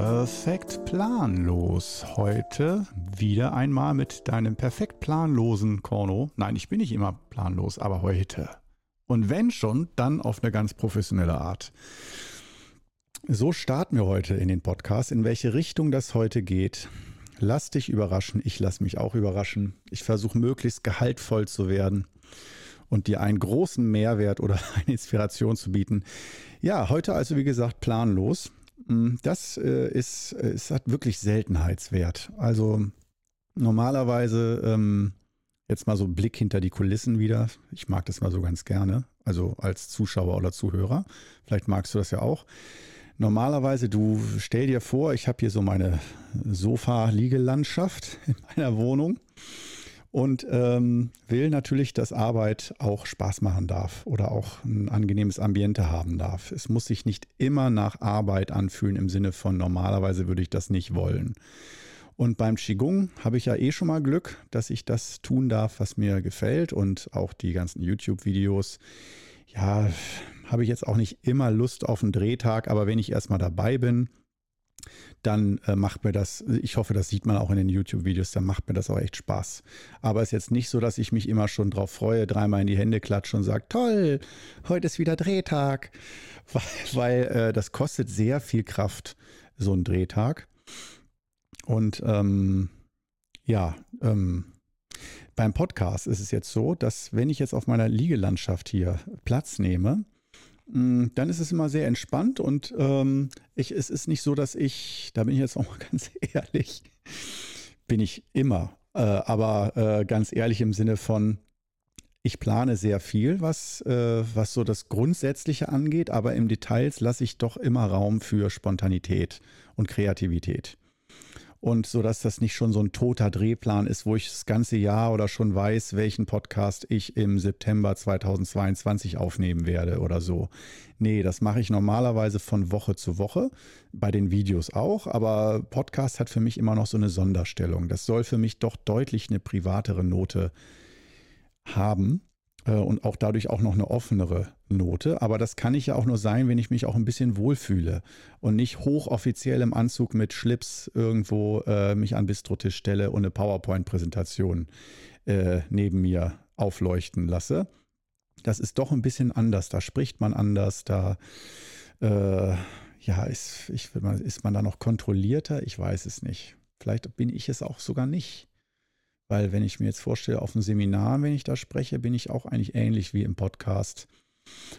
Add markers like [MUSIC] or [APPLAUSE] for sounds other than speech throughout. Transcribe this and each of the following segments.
Perfekt planlos. Heute wieder einmal mit deinem perfekt planlosen Korno. Nein, ich bin nicht immer planlos, aber heute. Und wenn schon, dann auf eine ganz professionelle Art. So starten wir heute in den Podcast. In welche Richtung das heute geht, lass dich überraschen. Ich lass mich auch überraschen. Ich versuche möglichst gehaltvoll zu werden und dir einen großen Mehrwert oder [LAUGHS] eine Inspiration zu bieten. Ja, heute also wie gesagt planlos. Mm, das äh, ist, es hat wirklich Seltenheitswert. Also normalerweise ähm, jetzt mal so Blick hinter die Kulissen wieder. Ich mag das mal so ganz gerne. Also als Zuschauer oder Zuhörer. Vielleicht magst du das ja auch. Normalerweise, du stell dir vor, ich habe hier so meine Sofa-Liegelandschaft [LAUGHS] in meiner Wohnung und ähm, will natürlich, dass Arbeit auch Spaß machen darf oder auch ein angenehmes Ambiente haben darf. Es muss sich nicht immer nach Arbeit anfühlen im Sinne von normalerweise würde ich das nicht wollen. Und beim Qigong habe ich ja eh schon mal Glück, dass ich das tun darf, was mir gefällt und auch die ganzen YouTube-Videos. Ja, habe ich jetzt auch nicht immer Lust auf einen Drehtag, aber wenn ich erstmal dabei bin, dann äh, macht mir das, ich hoffe, das sieht man auch in den YouTube-Videos, dann macht mir das auch echt Spaß. Aber es ist jetzt nicht so, dass ich mich immer schon drauf freue, dreimal in die Hände klatsche und sage, toll, heute ist wieder Drehtag, [LAUGHS] weil, weil äh, das kostet sehr viel Kraft, so ein Drehtag. Und ähm, ja, ähm, beim Podcast ist es jetzt so, dass wenn ich jetzt auf meiner Liegelandschaft hier Platz nehme, dann ist es immer sehr entspannt und ähm, ich, es ist nicht so, dass ich, da bin ich jetzt [LAUGHS] auch mal ganz ehrlich, bin ich immer, äh, aber äh, ganz ehrlich im Sinne von, ich plane sehr viel, was, äh, was so das Grundsätzliche angeht, aber im Details lasse ich doch immer Raum für Spontanität und Kreativität und so dass das nicht schon so ein toter Drehplan ist, wo ich das ganze Jahr oder schon weiß, welchen Podcast ich im September 2022 aufnehmen werde oder so. Nee, das mache ich normalerweise von Woche zu Woche, bei den Videos auch, aber Podcast hat für mich immer noch so eine Sonderstellung. Das soll für mich doch deutlich eine privatere Note haben. Äh, und auch dadurch auch noch eine offenere Note. Aber das kann ich ja auch nur sein, wenn ich mich auch ein bisschen wohlfühle und nicht hochoffiziell im Anzug mit Schlips irgendwo äh, mich an Bistrotisch stelle und eine PowerPoint-Präsentation äh, neben mir aufleuchten lasse. Das ist doch ein bisschen anders. Da spricht man anders, da äh, ja, ist, ich, ist man da noch kontrollierter? Ich weiß es nicht. Vielleicht bin ich es auch sogar nicht. Weil wenn ich mir jetzt vorstelle, auf einem Seminar, wenn ich da spreche, bin ich auch eigentlich ähnlich wie im Podcast.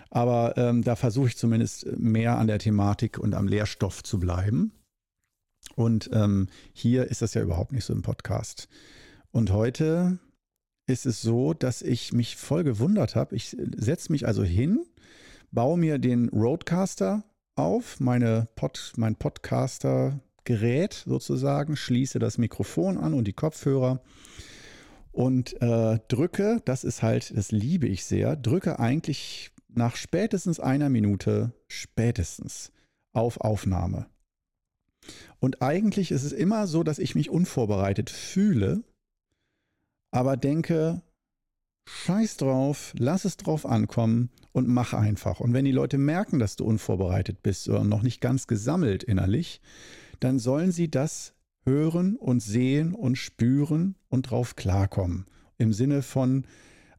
Aber ähm, da versuche ich zumindest mehr an der Thematik und am Lehrstoff zu bleiben. Und ähm, hier ist das ja überhaupt nicht so im Podcast. Und heute ist es so, dass ich mich voll gewundert habe. Ich setze mich also hin, baue mir den Roadcaster auf, meine Pod, mein Podcaster-Gerät sozusagen, schließe das Mikrofon an und die Kopfhörer und äh, drücke, das ist halt, das liebe ich sehr, drücke eigentlich nach spätestens einer Minute, spätestens auf Aufnahme. Und eigentlich ist es immer so, dass ich mich unvorbereitet fühle, aber denke, scheiß drauf, lass es drauf ankommen und mach einfach. Und wenn die Leute merken, dass du unvorbereitet bist oder noch nicht ganz gesammelt innerlich, dann sollen sie das hören und sehen und spüren und drauf klarkommen. Im Sinne von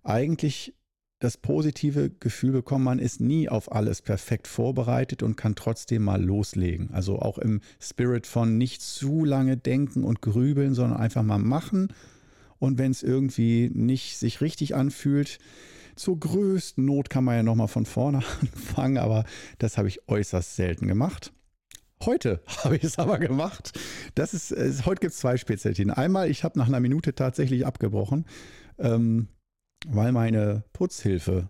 eigentlich das positive Gefühl bekommen, man ist nie auf alles perfekt vorbereitet und kann trotzdem mal loslegen. Also auch im Spirit von nicht zu lange denken und grübeln, sondern einfach mal machen. Und wenn es irgendwie nicht sich richtig anfühlt, zur größten Not kann man ja nochmal von vorne [LAUGHS] anfangen, aber das habe ich äußerst selten gemacht. Heute [LAUGHS] habe ich es aber gemacht. Das ist, äh, heute gibt es zwei Spezialitäten. Einmal, ich habe nach einer Minute tatsächlich abgebrochen, ähm, weil meine Putzhilfe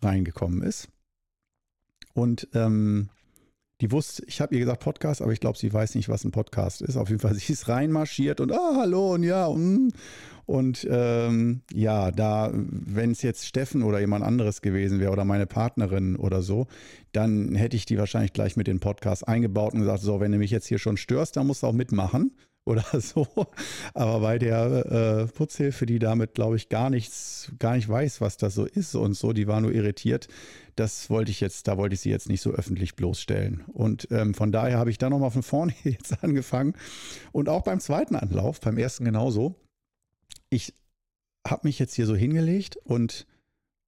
reingekommen ist. Und ähm, die wusste, ich habe ihr gesagt Podcast, aber ich glaube, sie weiß nicht, was ein Podcast ist. Auf jeden Fall, [LAUGHS] sie ist reinmarschiert und ah, hallo und ja, und, und ähm, ja, da, wenn es jetzt Steffen oder jemand anderes gewesen wäre oder meine Partnerin oder so, dann hätte ich die wahrscheinlich gleich mit den Podcast eingebaut und gesagt, so, wenn du mich jetzt hier schon störst, dann musst du auch mitmachen, [LAUGHS] oder so. Aber bei der äh, Putzhilfe, die damit, glaube ich, gar nichts, gar nicht weiß, was das so ist und so, die war nur irritiert. Das wollte ich jetzt, da wollte ich sie jetzt nicht so öffentlich bloßstellen. Und ähm, von daher habe ich da nochmal von vorne [LAUGHS] jetzt angefangen. Und auch beim zweiten Anlauf, beim ersten genauso. Ich habe mich jetzt hier so hingelegt und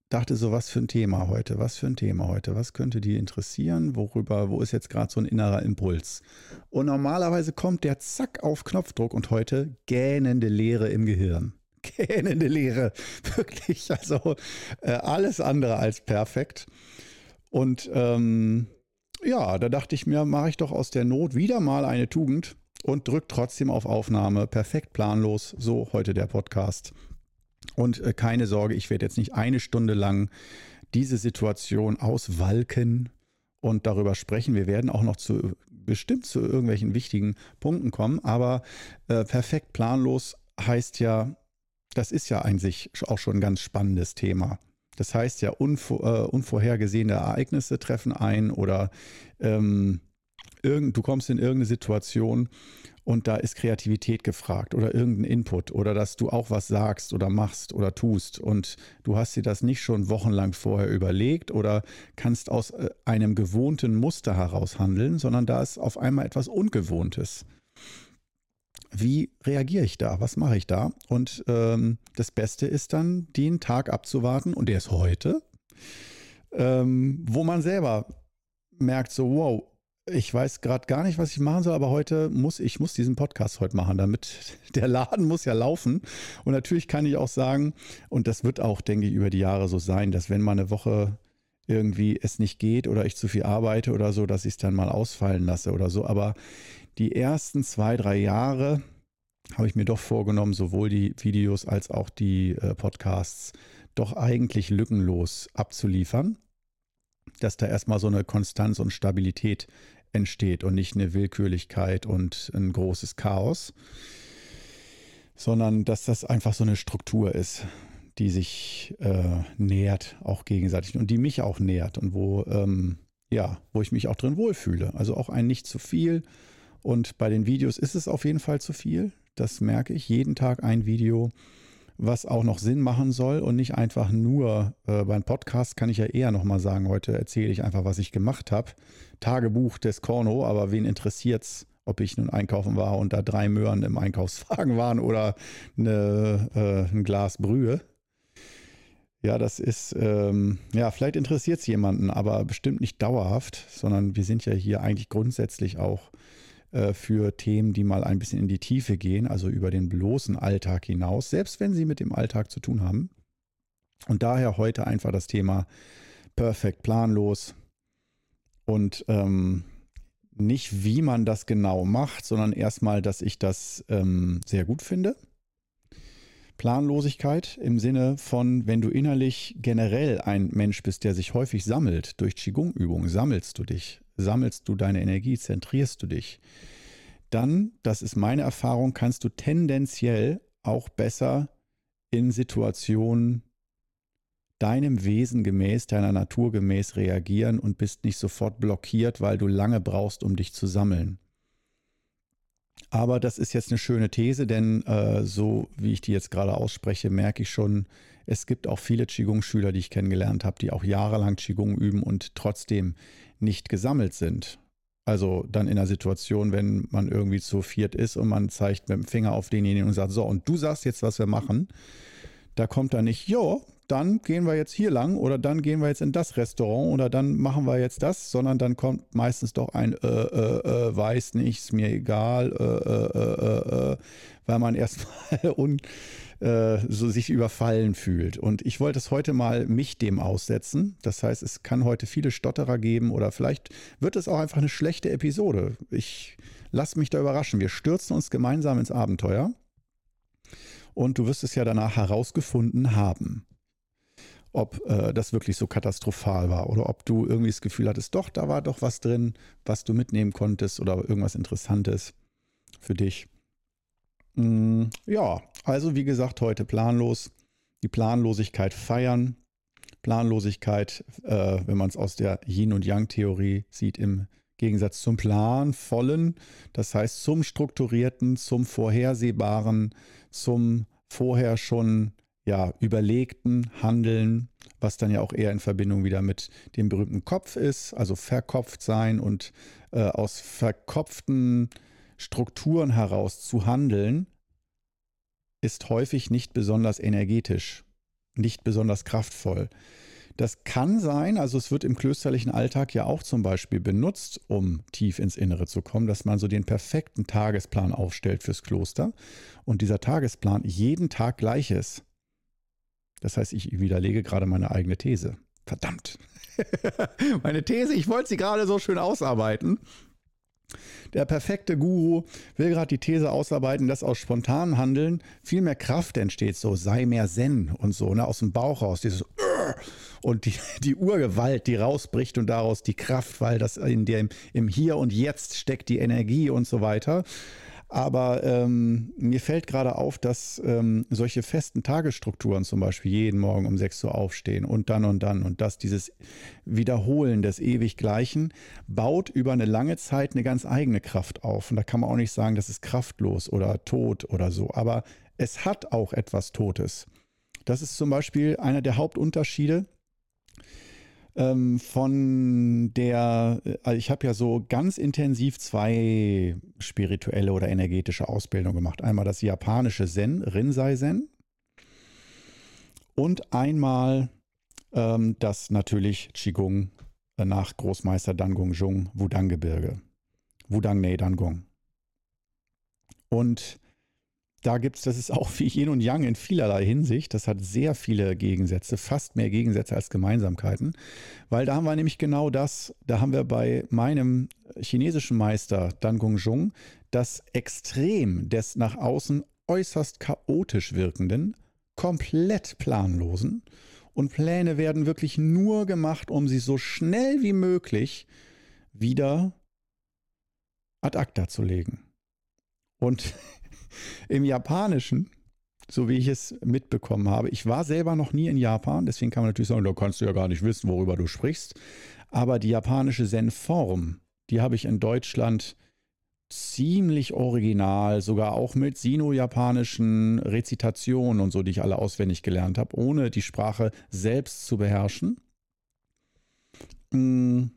dachte so, was für ein Thema heute, was für ein Thema heute, was könnte die interessieren, worüber, wo ist jetzt gerade so ein innerer Impuls. Und normalerweise kommt der zack auf Knopfdruck und heute gähnende Leere im Gehirn. Gähnende Leere, [LAUGHS] wirklich, also äh, alles andere als perfekt. Und ähm, ja, da dachte ich mir, mache ich doch aus der Not wieder mal eine Tugend und drücke trotzdem auf Aufnahme. Perfekt planlos, so heute der Podcast. Und äh, keine Sorge, ich werde jetzt nicht eine Stunde lang diese Situation auswalken und darüber sprechen. Wir werden auch noch zu bestimmt zu irgendwelchen wichtigen Punkten kommen, aber äh, perfekt planlos heißt ja, das ist ja an sich auch schon ein ganz spannendes Thema. Das heißt ja, unvor, äh, unvorhergesehene Ereignisse treffen ein oder ähm, irgend, du kommst in irgendeine Situation und da ist Kreativität gefragt oder irgendein Input oder dass du auch was sagst oder machst oder tust und du hast dir das nicht schon wochenlang vorher überlegt oder kannst aus äh, einem gewohnten Muster heraus handeln, sondern da ist auf einmal etwas Ungewohntes. Wie reagiere ich da? Was mache ich da? Und ähm, das Beste ist dann, den Tag abzuwarten, und der ist heute, ähm, wo man selber merkt, so, wow, ich weiß gerade gar nicht, was ich machen soll, aber heute muss ich muss diesen Podcast heute machen, damit [LAUGHS] der Laden muss ja laufen. Und natürlich kann ich auch sagen, und das wird auch, denke ich, über die Jahre so sein, dass wenn mal eine Woche irgendwie es nicht geht oder ich zu viel arbeite oder so, dass ich es dann mal ausfallen lasse oder so. Aber die ersten zwei, drei Jahre habe ich mir doch vorgenommen, sowohl die Videos als auch die äh, Podcasts doch eigentlich lückenlos abzuliefern dass da erstmal so eine Konstanz und Stabilität entsteht und nicht eine Willkürlichkeit und ein großes Chaos, sondern dass das einfach so eine Struktur ist, die sich äh, nährt, auch gegenseitig und die mich auch nährt und wo, ähm, ja, wo ich mich auch drin wohlfühle. Also auch ein nicht zu viel. Und bei den Videos ist es auf jeden Fall zu viel. Das merke ich. Jeden Tag ein Video was auch noch Sinn machen soll und nicht einfach nur äh, beim Podcast kann ich ja eher nochmal sagen, heute erzähle ich einfach, was ich gemacht habe. Tagebuch des Korno, aber wen interessiert es, ob ich nun einkaufen war und da drei Möhren im Einkaufswagen [LAUGHS] waren oder eine, äh, ein Glas Brühe. Ja, das ist, ähm, ja, vielleicht interessiert es jemanden, aber bestimmt nicht dauerhaft, sondern wir sind ja hier eigentlich grundsätzlich auch für Themen, die mal ein bisschen in die Tiefe gehen, also über den bloßen Alltag hinaus, selbst wenn sie mit dem Alltag zu tun haben. Und daher heute einfach das Thema perfekt planlos und ähm, nicht, wie man das genau macht, sondern erstmal, dass ich das ähm, sehr gut finde. Planlosigkeit im Sinne von, wenn du innerlich generell ein Mensch bist, der sich häufig sammelt, durch Qigong-Übungen sammelst du dich, sammelst du deine Energie, zentrierst du dich, dann, das ist meine Erfahrung, kannst du tendenziell auch besser in Situationen deinem Wesen gemäß, deiner Natur gemäß reagieren und bist nicht sofort blockiert, weil du lange brauchst, um dich zu sammeln. Aber das ist jetzt eine schöne These, denn äh, so wie ich die jetzt gerade ausspreche, merke ich schon, es gibt auch viele Qigong-Schüler, die ich kennengelernt habe, die auch jahrelang Qigong üben und trotzdem nicht gesammelt sind. Also dann in der Situation, wenn man irgendwie zu viert ist und man zeigt mit dem Finger auf denjenigen und sagt, so, und du sagst jetzt, was wir machen. Da kommt dann nicht, jo, dann gehen wir jetzt hier lang oder dann gehen wir jetzt in das Restaurant oder dann machen wir jetzt das, sondern dann kommt meistens doch ein äh, äh, äh, weiß nicht, ist mir egal, äh, äh, äh, äh weil man [LAUGHS] erstmal un, äh, so sich überfallen fühlt. Und ich wollte es heute mal mich dem aussetzen. Das heißt, es kann heute viele Stotterer geben oder vielleicht wird es auch einfach eine schlechte Episode. Ich lasse mich da überraschen. Wir stürzen uns gemeinsam ins Abenteuer. Und du wirst es ja danach herausgefunden haben ob äh, das wirklich so katastrophal war oder ob du irgendwie das Gefühl hattest, doch, da war doch was drin, was du mitnehmen konntest oder irgendwas Interessantes für dich. Mm, ja, also wie gesagt, heute planlos. Die Planlosigkeit feiern. Planlosigkeit, äh, wenn man es aus der Yin- und Yang-Theorie sieht, im Gegensatz zum planvollen, das heißt zum strukturierten, zum vorhersehbaren, zum vorher schon ja, überlegten Handeln, was dann ja auch eher in Verbindung wieder mit dem berühmten Kopf ist, also verkopft sein und äh, aus verkopften Strukturen heraus zu handeln, ist häufig nicht besonders energetisch, nicht besonders kraftvoll. Das kann sein, also es wird im klösterlichen Alltag ja auch zum Beispiel benutzt, um tief ins Innere zu kommen, dass man so den perfekten Tagesplan aufstellt fürs Kloster und dieser Tagesplan jeden Tag gleich ist. Das heißt, ich widerlege gerade meine eigene These. Verdammt. [LAUGHS] meine These, ich wollte sie gerade so schön ausarbeiten. Der perfekte Guru will gerade die These ausarbeiten, dass aus spontanem Handeln viel mehr Kraft entsteht, so sei mehr Zen und so, ne, aus dem Bauch raus, dieses und die, die Urgewalt, die rausbricht und daraus die Kraft, weil das in dem im Hier und Jetzt steckt die Energie und so weiter. Aber ähm, mir fällt gerade auf, dass ähm, solche festen Tagesstrukturen zum Beispiel jeden Morgen um 6 Uhr aufstehen und dann und dann und dass dieses Wiederholen des ewig Gleichen baut über eine lange Zeit eine ganz eigene Kraft auf. Und da kann man auch nicht sagen, das ist kraftlos oder tot oder so. Aber es hat auch etwas Totes. Das ist zum Beispiel einer der Hauptunterschiede ähm, von der, also ich habe ja so ganz intensiv zwei spirituelle oder energetische Ausbildungen gemacht. Einmal das japanische Zen, Rinzai Zen. Und einmal ähm, das natürlich Qigong äh, nach Großmeister Dangung Jung, Wudang-Gebirge. Wudang Ne Dangong. Und da gibt es, das ist auch wie Yin und Yang in vielerlei Hinsicht. Das hat sehr viele Gegensätze, fast mehr Gegensätze als Gemeinsamkeiten. Weil da haben wir nämlich genau das, da haben wir bei meinem chinesischen Meister Dan Gongzhong das Extrem des nach außen äußerst chaotisch wirkenden, komplett planlosen. Und Pläne werden wirklich nur gemacht, um sie so schnell wie möglich wieder ad acta zu legen. Und im Japanischen, so wie ich es mitbekommen habe, ich war selber noch nie in Japan, deswegen kann man natürlich sagen, da kannst du ja gar nicht wissen, worüber du sprichst. Aber die japanische Zen-Form, die habe ich in Deutschland ziemlich original, sogar auch mit sino-japanischen Rezitationen und so, die ich alle auswendig gelernt habe, ohne die Sprache selbst zu beherrschen. Hm,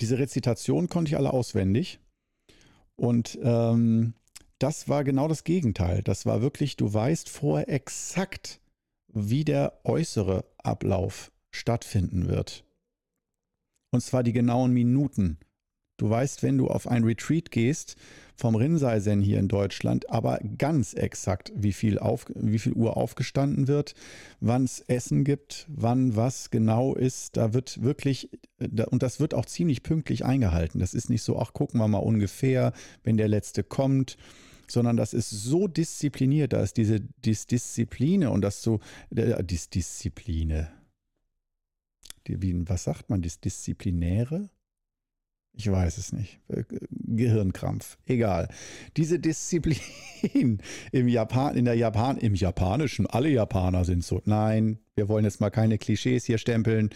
diese Rezitation konnte ich alle auswendig. Und ähm, das war genau das Gegenteil. Das war wirklich, du weißt vorher exakt, wie der äußere Ablauf stattfinden wird. Und zwar die genauen Minuten. Du weißt, wenn du auf ein Retreat gehst, vom Rinseisen hier in Deutschland, aber ganz exakt, wie viel, auf, wie viel Uhr aufgestanden wird, wann es Essen gibt, wann was genau ist. Da wird wirklich, und das wird auch ziemlich pünktlich eingehalten. Das ist nicht so, ach, gucken wir mal ungefähr, wenn der letzte kommt sondern das ist so diszipliniert, da ist diese Dis Diszipline und das so, äh, Dis wie, was sagt man, Dis Disziplinäre? Ich weiß es nicht. Äh, Gehirnkrampf. Egal. Diese Disziplin [LAUGHS] im Japan, in der Japan, im Japanischen, alle Japaner sind so. Nein, wir wollen jetzt mal keine Klischees hier stempeln.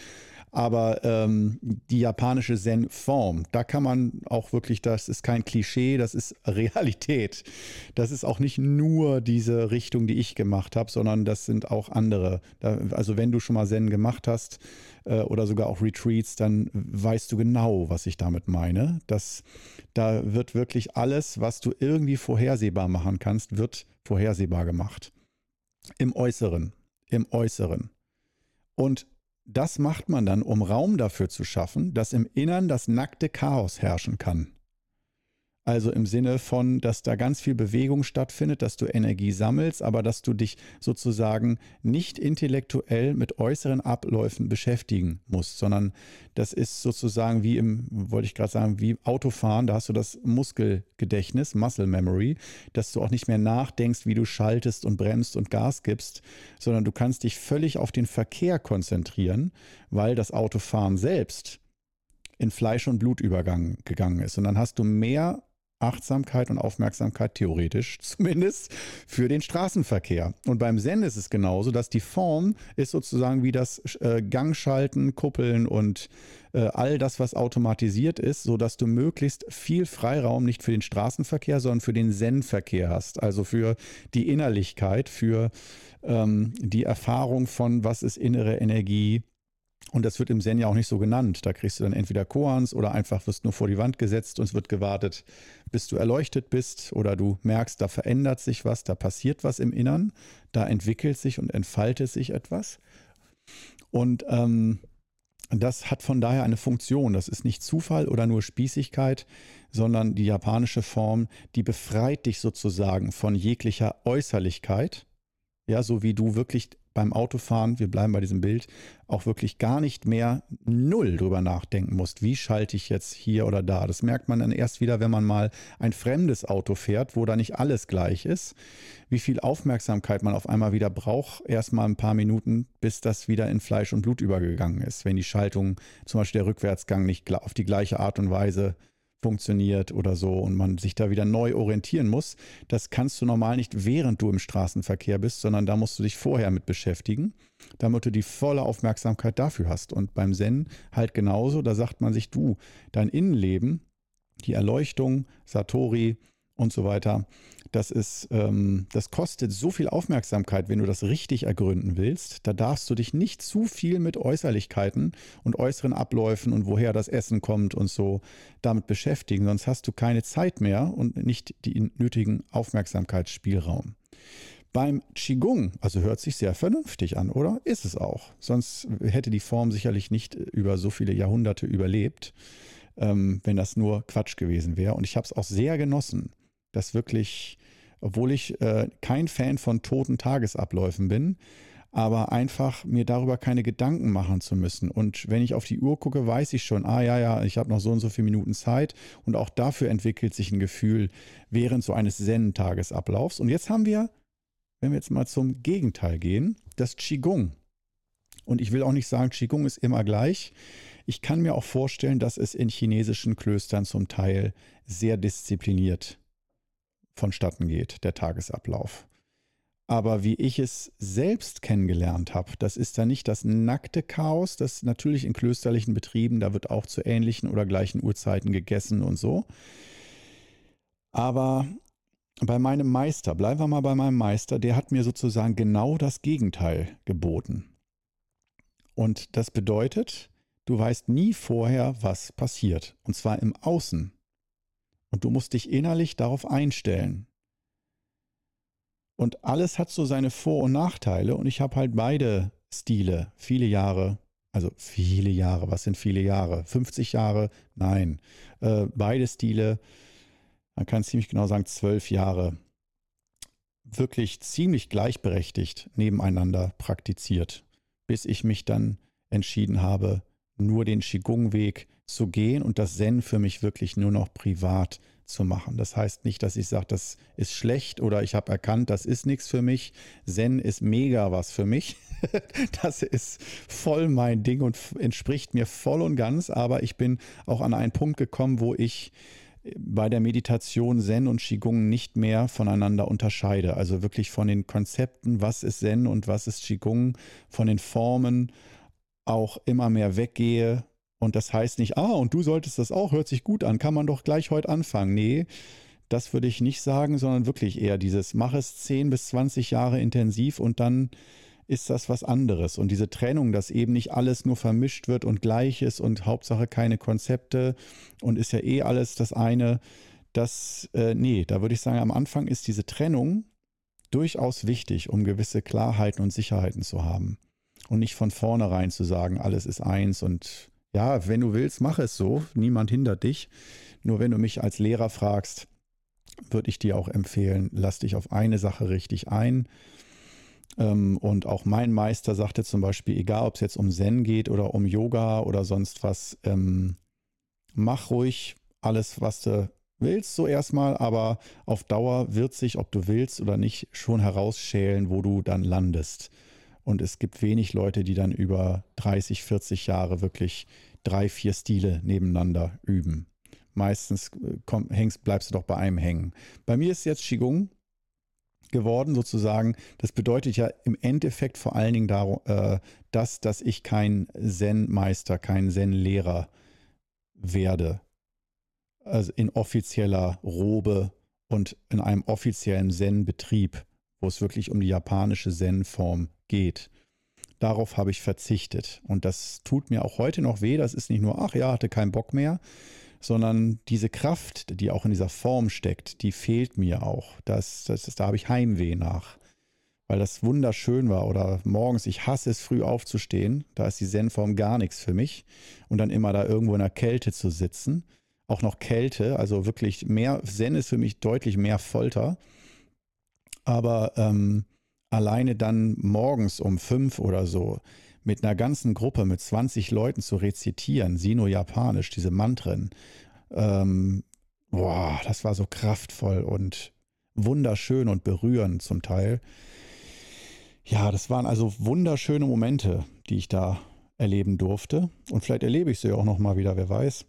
Aber ähm, die japanische Zen-Form, da kann man auch wirklich, das ist kein Klischee, das ist [LAUGHS] Realität. Das ist auch nicht nur diese Richtung, die ich gemacht habe, sondern das sind auch andere. Da, also wenn du schon mal Zen gemacht hast äh, oder sogar auch Retreats, dann weißt du genau, was ich damit meine. Das, da wird wirklich alles, was du irgendwie vorhersehbar machen kannst, wird vorhersehbar gemacht. Im Äußeren. Im Äußeren. Und das macht man dann, um Raum dafür zu schaffen, dass im Innern das nackte Chaos herrschen kann. Also im Sinne von, dass da ganz viel Bewegung stattfindet, dass du Energie sammelst, aber dass du dich sozusagen nicht intellektuell mit äußeren Abläufen beschäftigen musst, sondern das ist sozusagen wie im, wollte ich gerade sagen, wie Autofahren, da hast du das Muskelgedächtnis, Muscle Memory, dass du auch nicht mehr nachdenkst, wie du schaltest und bremst und Gas gibst, sondern du kannst dich völlig auf den Verkehr konzentrieren, weil das Autofahren selbst in Fleisch und Blut übergegangen ist. Und dann hast du mehr Achtsamkeit und Aufmerksamkeit theoretisch, [LAUGHS] zumindest für den Straßenverkehr. Und beim Zen ist es genauso, dass die Form ist sozusagen wie das äh, Gangschalten, Kuppeln und äh, all das, was automatisiert ist, sodass du möglichst viel Freiraum nicht für den Straßenverkehr, sondern für den Zen-Verkehr hast. Also für die Innerlichkeit, für ähm, die Erfahrung von, was ist innere Energie, und das wird im Zen ja auch nicht so genannt. Da kriegst du dann entweder Koans oder einfach wirst nur vor die Wand gesetzt und es wird gewartet, bis du erleuchtet bist oder du merkst, da verändert sich was, da passiert was im Innern, da entwickelt sich und entfaltet sich etwas. Und ähm, das hat von daher eine Funktion. Das ist nicht Zufall oder nur Spießigkeit, sondern die japanische Form, die befreit dich sozusagen von jeglicher Äußerlichkeit. Ja, so wie du wirklich beim Autofahren, wir bleiben bei diesem Bild, auch wirklich gar nicht mehr null drüber nachdenken musst, wie schalte ich jetzt hier oder da. Das merkt man dann erst wieder, wenn man mal ein fremdes Auto fährt, wo da nicht alles gleich ist, wie viel Aufmerksamkeit man auf einmal wieder braucht, erst mal ein paar Minuten, bis das wieder in Fleisch und Blut übergegangen ist, wenn die Schaltung, zum Beispiel der Rückwärtsgang, nicht auf die gleiche Art und Weise funktioniert oder so und man sich da wieder neu orientieren muss. Das kannst du normal nicht, während du im Straßenverkehr bist, sondern da musst du dich vorher mit beschäftigen, damit du die volle Aufmerksamkeit dafür hast. Und beim Zen halt genauso, da sagt man sich, du, dein Innenleben, die Erleuchtung, Satori und so weiter, das ist, ähm, das kostet so viel Aufmerksamkeit, wenn du das richtig ergründen willst. Da darfst du dich nicht zu viel mit Äußerlichkeiten und äußeren Abläufen und woher das Essen kommt und so damit beschäftigen, sonst hast du keine Zeit mehr und nicht den nötigen Aufmerksamkeitsspielraum. Beim Qigong, also hört sich sehr vernünftig an, oder? Ist es auch. Sonst hätte die Form sicherlich nicht über so viele Jahrhunderte überlebt, ähm, wenn das nur Quatsch gewesen wäre. Und ich habe es auch sehr genossen das wirklich, obwohl ich äh, kein Fan von toten Tagesabläufen bin, aber einfach mir darüber keine Gedanken machen zu müssen. Und wenn ich auf die Uhr gucke, weiß ich schon, ah ja, ja, ich habe noch so und so viele Minuten Zeit. Und auch dafür entwickelt sich ein Gefühl während so eines Zen-Tagesablaufs. Und jetzt haben wir, wenn wir jetzt mal zum Gegenteil gehen, das Qigong. Und ich will auch nicht sagen, Qigong ist immer gleich. Ich kann mir auch vorstellen, dass es in chinesischen Klöstern zum Teil sehr diszipliniert vonstatten geht, der Tagesablauf. Aber wie ich es selbst kennengelernt habe, das ist da nicht das nackte Chaos, das natürlich in klösterlichen Betrieben, da wird auch zu ähnlichen oder gleichen Uhrzeiten gegessen und so. Aber bei meinem Meister, bleiben wir mal bei meinem Meister, der hat mir sozusagen genau das Gegenteil geboten. Und das bedeutet, du weißt nie vorher, was passiert. Und zwar im Außen. Und du musst dich innerlich darauf einstellen. Und alles hat so seine Vor- und Nachteile. Und ich habe halt beide Stile, viele Jahre, also viele Jahre, was sind viele Jahre? 50 Jahre? Nein. Äh, beide Stile, man kann ziemlich genau sagen, zwölf Jahre, wirklich ziemlich gleichberechtigt nebeneinander praktiziert, bis ich mich dann entschieden habe, nur den Qigong-Weg zu gehen und das Zen für mich wirklich nur noch privat zu machen. Das heißt nicht, dass ich sage, das ist schlecht oder ich habe erkannt, das ist nichts für mich. Zen ist mega was für mich. [LAUGHS] das ist voll mein Ding und entspricht mir voll und ganz. Aber ich bin auch an einen Punkt gekommen, wo ich bei der Meditation Zen und Qigong nicht mehr voneinander unterscheide. Also wirklich von den Konzepten, was ist Zen und was ist Qigong, von den Formen auch immer mehr weggehe und das heißt nicht, ah, und du solltest das auch, hört sich gut an, kann man doch gleich heute anfangen. Nee, das würde ich nicht sagen, sondern wirklich eher dieses, mach es 10 bis 20 Jahre intensiv und dann ist das was anderes. Und diese Trennung, dass eben nicht alles nur vermischt wird und gleich ist und Hauptsache keine Konzepte und ist ja eh alles das eine, das, äh, nee, da würde ich sagen, am Anfang ist diese Trennung durchaus wichtig, um gewisse Klarheiten und Sicherheiten zu haben. Und nicht von vornherein zu sagen, alles ist eins und ja, wenn du willst, mach es so. Niemand hindert dich. Nur wenn du mich als Lehrer fragst, würde ich dir auch empfehlen, lass dich auf eine Sache richtig ein. Ähm, und auch mein Meister sagte zum Beispiel, egal ob es jetzt um Zen geht oder um Yoga oder sonst was, ähm, mach ruhig alles, was du willst, so erstmal, aber auf Dauer wird sich, ob du willst oder nicht, schon herausschälen, wo du dann landest. Und es gibt wenig Leute, die dann über 30, 40 Jahre wirklich drei, vier Stile nebeneinander üben. meistens äh, komm, hängst, bleibst du doch bei einem hängen. Bei mir ist jetzt Qigong geworden sozusagen. Das bedeutet ja im Endeffekt vor allen Dingen darum, äh, das, dass ich kein Zen-Meister, kein Zen-Lehrer werde. Also in offizieller Robe und in einem offiziellen Zen-Betrieb, wo es wirklich um die japanische Zen-Form geht. Darauf habe ich verzichtet. Und das tut mir auch heute noch weh. Das ist nicht nur, ach ja, hatte keinen Bock mehr, sondern diese Kraft, die auch in dieser Form steckt, die fehlt mir auch. Das, das, da habe ich Heimweh nach, weil das wunderschön war. Oder morgens, ich hasse es, früh aufzustehen. Da ist die Zen-Form gar nichts für mich. Und dann immer da irgendwo in der Kälte zu sitzen. Auch noch Kälte, also wirklich mehr, Zen ist für mich deutlich mehr Folter. Aber ähm, alleine dann morgens um fünf oder so mit einer ganzen Gruppe, mit 20 Leuten zu rezitieren, Sino-Japanisch, diese Mantren, ähm, boah, das war so kraftvoll und wunderschön und berührend zum Teil. Ja, das waren also wunderschöne Momente, die ich da erleben durfte. Und vielleicht erlebe ich sie auch noch mal wieder, wer weiß.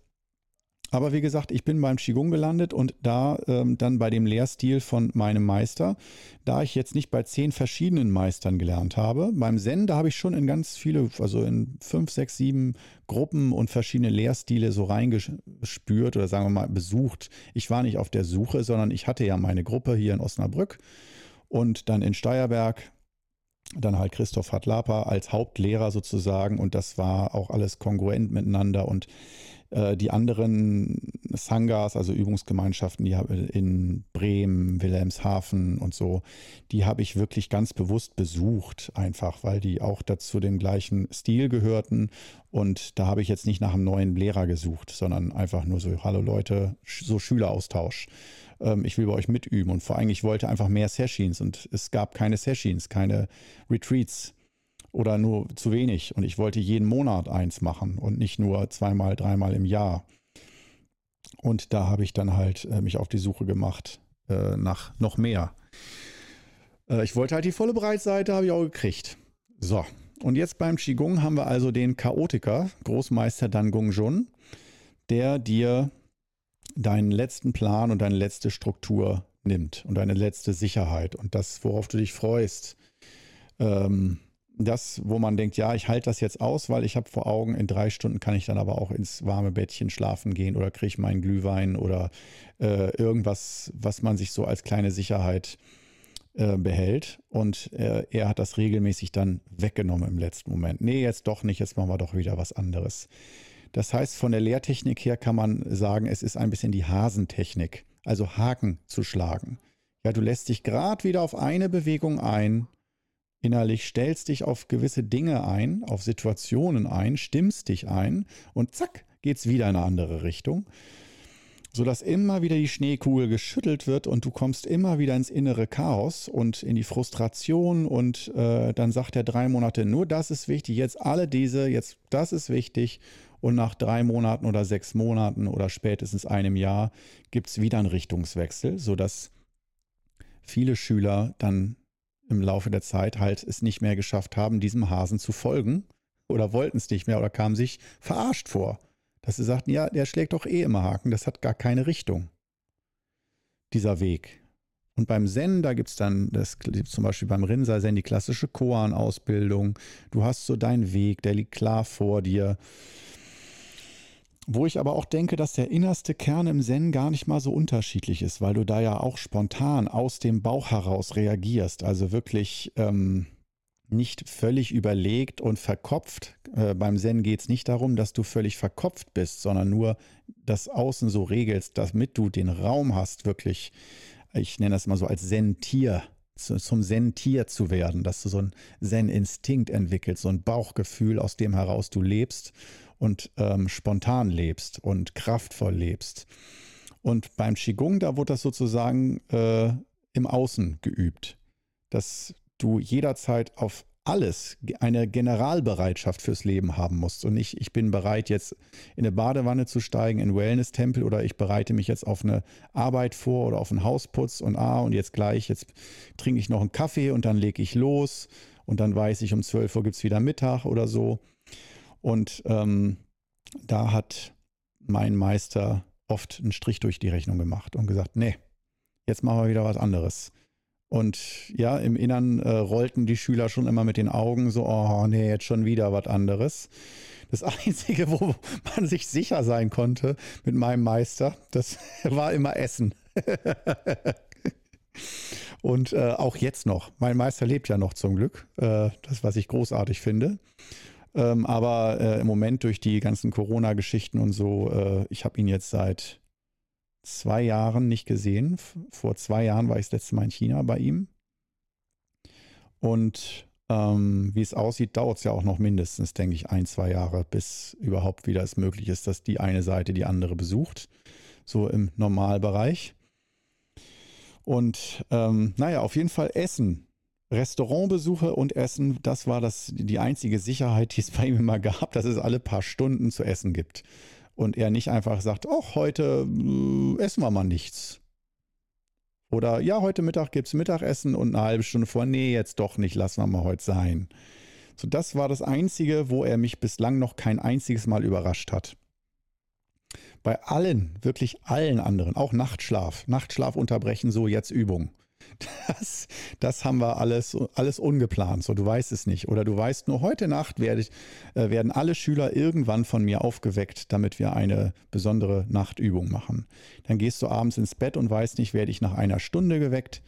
Aber wie gesagt, ich bin beim Qigong gelandet und da ähm, dann bei dem Lehrstil von meinem Meister, da ich jetzt nicht bei zehn verschiedenen Meistern gelernt habe, beim Zen, da habe ich schon in ganz viele, also in fünf, sechs, sieben Gruppen und verschiedene Lehrstile so reingespürt oder sagen wir mal besucht. Ich war nicht auf der Suche, sondern ich hatte ja meine Gruppe hier in Osnabrück und dann in Steierberg dann halt Christoph Hartlapa als Hauptlehrer sozusagen und das war auch alles kongruent miteinander und die anderen Sangas, also Übungsgemeinschaften, die in Bremen, Wilhelmshaven und so, die habe ich wirklich ganz bewusst besucht, einfach, weil die auch dazu dem gleichen Stil gehörten. Und da habe ich jetzt nicht nach einem neuen Lehrer gesucht, sondern einfach nur so, hallo Leute, so Schüleraustausch. Ähm, ich will bei euch mitüben. Und vor allem, ich wollte einfach mehr Sessions und es gab keine Sessions, keine Retreats oder nur zu wenig. Und ich wollte jeden Monat eins machen und nicht nur zweimal, dreimal im Jahr. Und da habe ich dann halt äh, mich auf die Suche gemacht äh, nach noch mehr. Äh, ich wollte halt die volle Breitseite, habe ich auch gekriegt. So, und jetzt beim Qigong haben wir also den Chaotiker, Großmeister Dan Gong Jun, der dir deinen letzten Plan und deine letzte Struktur nimmt und deine letzte Sicherheit und das, worauf du dich freust. Ähm, das, wo man denkt, ja, ich halte das jetzt aus, weil ich habe vor Augen, in drei Stunden kann ich dann aber auch ins warme Bettchen schlafen gehen oder kriege meinen Glühwein oder äh, irgendwas, was man sich so als kleine Sicherheit äh, behält. Und äh, er hat das regelmäßig dann weggenommen im letzten Moment. Nee, jetzt doch nicht, jetzt machen wir doch wieder was anderes. Das heißt, von der Lehrtechnik her kann man sagen, es ist ein bisschen die Hasentechnik, also Haken zu schlagen. Ja, du lässt dich gerade wieder auf eine Bewegung ein, innerlich, stellst dich auf gewisse Dinge ein, auf Situationen ein, stimmst dich ein und zack, geht's wieder in eine andere Richtung. Sodass immer wieder die Schneekugel geschüttelt wird und du kommst immer wieder ins innere Chaos und in die Frustration und äh, dann sagt er drei Monate, nur das ist wichtig, jetzt alle diese, jetzt das ist wichtig und nach drei Monaten oder sechs Monaten oder spätestens einem Jahr gibt es wieder einen Richtungswechsel, sodass viele Schüler dann im Laufe der Zeit halt es nicht mehr geschafft haben, diesem Hasen zu folgen oder wollten es nicht mehr oder kamen sich verarscht vor, dass sie sagten, ja, der schlägt doch eh immer Haken, das hat gar keine Richtung, dieser Weg. Und beim Zen, da gibt es dann, das zum Beispiel beim Rinsa Zen, die klassische Koan-Ausbildung. Du hast so deinen Weg, der liegt klar vor dir. Wo ich aber auch denke, dass der innerste Kern im Zen gar nicht mal so unterschiedlich ist, weil du da ja auch spontan aus dem Bauch heraus reagierst. Also wirklich ähm, nicht völlig überlegt und verkopft. Äh, beim Zen geht es nicht darum, dass du völlig verkopft bist, sondern nur das Außen so regelst, damit du den Raum hast, wirklich, ich nenne das mal so als Zen-Tier zum Zen-Tier zu werden, dass du so einen Zen-Instinkt entwickelst, so ein Bauchgefühl, aus dem heraus du lebst und ähm, spontan lebst und kraftvoll lebst. Und beim Qigong, da wurde das sozusagen äh, im Außen geübt, dass du jederzeit auf alles eine Generalbereitschaft fürs Leben haben musst und nicht, ich bin bereit, jetzt in eine Badewanne zu steigen, in Wellness-Tempel oder ich bereite mich jetzt auf eine Arbeit vor oder auf einen Hausputz und ah, und jetzt gleich, jetzt trinke ich noch einen Kaffee und dann lege ich los und dann weiß ich, um 12 Uhr gibt es wieder Mittag oder so. Und ähm, da hat mein Meister oft einen Strich durch die Rechnung gemacht und gesagt, nee, jetzt machen wir wieder was anderes. Und ja, im Innern äh, rollten die Schüler schon immer mit den Augen so, oh nee, jetzt schon wieder was anderes. Das [LAUGHS] Einzige, wo man sich sicher sein konnte mit meinem Meister, das [LAUGHS] war immer Essen. [LAUGHS] Und äh, auch jetzt noch. Mein Meister lebt ja noch zum Glück. Äh, das, was ich großartig finde. Ähm, aber äh, im Moment durch die ganzen Corona-Geschichten und so, äh, ich habe ihn jetzt seit zwei Jahren nicht gesehen. Vor zwei Jahren war ich das letzte Mal in China bei ihm. Und ähm, wie es aussieht, dauert es ja auch noch mindestens, denke ich, ein, zwei Jahre, bis überhaupt wieder es möglich ist, dass die eine Seite die andere besucht. So im Normalbereich. Und ähm, naja, auf jeden Fall Essen. Restaurantbesuche und Essen, das war das, die einzige Sicherheit, die es bei ihm immer gab, dass es alle paar Stunden zu essen gibt und er nicht einfach sagt, ach, heute äh, essen wir mal nichts. Oder ja, heute Mittag gibt es Mittagessen und eine halbe Stunde vor, nee, jetzt doch nicht, lassen wir mal heute sein. So, das war das Einzige, wo er mich bislang noch kein einziges Mal überrascht hat. Bei allen, wirklich allen anderen, auch Nachtschlaf, Nachtschlaf unterbrechen, so jetzt Übung. Das, das haben wir alles, alles ungeplant. So, du weißt es nicht. Oder du weißt nur, heute Nacht werde ich, äh, werden alle Schüler irgendwann von mir aufgeweckt, damit wir eine besondere Nachtübung machen. Dann gehst du abends ins Bett und weißt nicht, werde ich nach einer Stunde geweckt,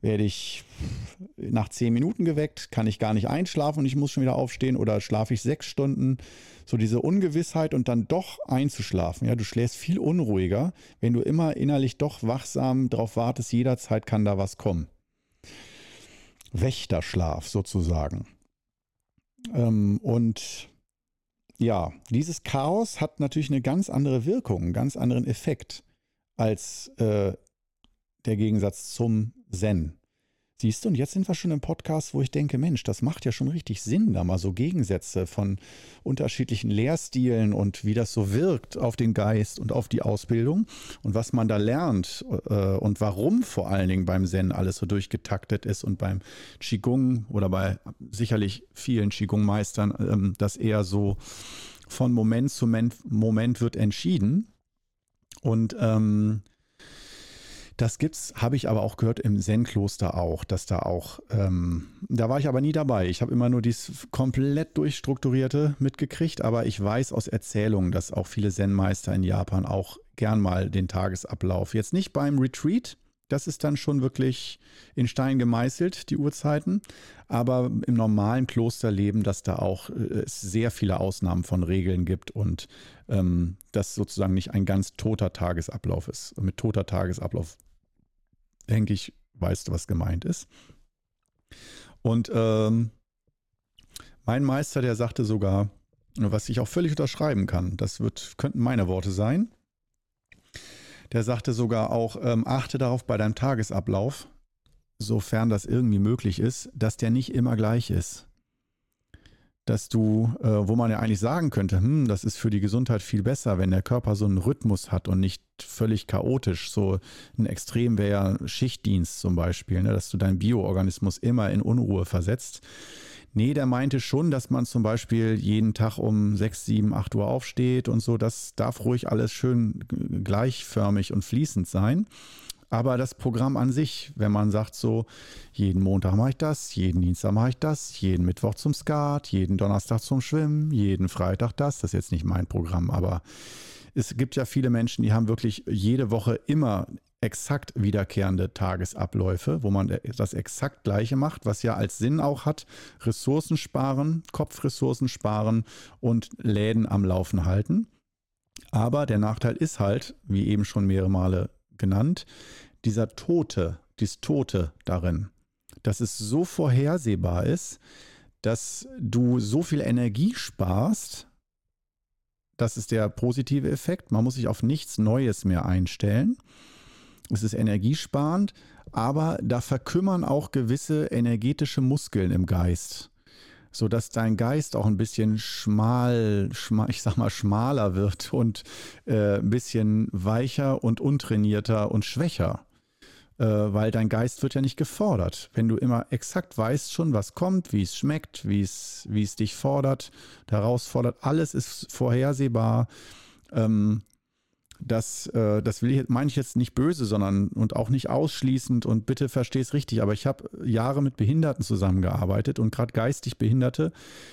werde ich nach zehn Minuten geweckt, kann ich gar nicht einschlafen und ich muss schon wieder aufstehen oder schlafe ich sechs Stunden. So diese Ungewissheit und dann doch einzuschlafen. Ja, du schläfst viel unruhiger, wenn du immer innerlich doch wachsam darauf wartest, jederzeit kann da was kommen. Wächterschlaf sozusagen. Ähm, und ja, dieses Chaos hat natürlich eine ganz andere Wirkung, einen ganz anderen Effekt als äh, der Gegensatz zum Zen. Siehst du, und jetzt sind wir schon im Podcast, wo ich denke, Mensch, das macht ja schon richtig Sinn, da mal so Gegensätze von unterschiedlichen Lehrstilen und wie das so wirkt auf den Geist und auf die Ausbildung und was man da lernt äh, und warum vor allen Dingen beim Zen alles so durchgetaktet ist und beim Qigong oder bei sicherlich vielen Qigong-Meistern ähm, das eher so von Moment zu Moment wird entschieden. Und ähm, das gibt's, habe ich aber auch gehört im Zen-Kloster auch, dass da auch, ähm, da war ich aber nie dabei. Ich habe immer nur dieses komplett durchstrukturierte mitgekriegt, aber ich weiß aus Erzählungen, dass auch viele Zen-Meister in Japan auch gern mal den Tagesablauf, jetzt nicht beim Retreat, das ist dann schon wirklich in Stein gemeißelt, die Uhrzeiten. Aber im normalen Klosterleben, dass da auch äh, es sehr viele Ausnahmen von Regeln gibt und ähm, das sozusagen nicht ein ganz toter Tagesablauf ist. Mit toter Tagesablauf denke ich, weißt du, was gemeint ist. Und ähm, mein Meister, der sagte sogar, was ich auch völlig unterschreiben kann, das wird, könnten meine Worte sein. Der sagte sogar auch, ähm, achte darauf bei deinem Tagesablauf, sofern das irgendwie möglich ist, dass der nicht immer gleich ist dass du, äh, wo man ja eigentlich sagen könnte, hm, das ist für die Gesundheit viel besser, wenn der Körper so einen Rhythmus hat und nicht völlig chaotisch. So ein Extrem wäre ja Schichtdienst zum Beispiel, ne, dass du deinen Bioorganismus immer in Unruhe versetzt. Nee, der meinte schon, dass man zum Beispiel jeden Tag um 6, 7, 8 Uhr aufsteht und so. Das darf ruhig alles schön gleichförmig und fließend sein. Aber das Programm an sich, wenn man sagt so, jeden Montag mache ich das, jeden Dienstag mache ich das, jeden Mittwoch zum Skat, jeden Donnerstag zum Schwimmen, jeden Freitag das, das ist jetzt nicht mein Programm, aber es gibt ja viele Menschen, die haben wirklich jede Woche immer exakt wiederkehrende Tagesabläufe, wo man das exakt gleiche macht, was ja als Sinn auch hat, Ressourcen sparen, Kopfressourcen sparen und Läden am Laufen halten. Aber der Nachteil ist halt, wie eben schon mehrere Male genannt, dieser Tote, dieses Tote darin, dass es so vorhersehbar ist, dass du so viel Energie sparst, das ist der positive Effekt. Man muss sich auf nichts Neues mehr einstellen. Es ist energiesparend, aber da verkümmern auch gewisse energetische Muskeln im Geist so dass dein Geist auch ein bisschen schmal, schmal ich sag mal schmaler wird und äh, ein bisschen weicher und untrainierter und schwächer. Äh, weil dein Geist wird ja nicht gefordert. Wenn du immer exakt weißt schon, was kommt, wie es schmeckt, wie es, wie es dich fordert, herausfordert, alles ist vorhersehbar. Ähm, das, äh, das will ich, meine ich jetzt nicht böse, sondern und auch nicht ausschließend und bitte versteh es richtig, aber ich habe Jahre mit Behinderten zusammengearbeitet und gerade geistig Behinderte,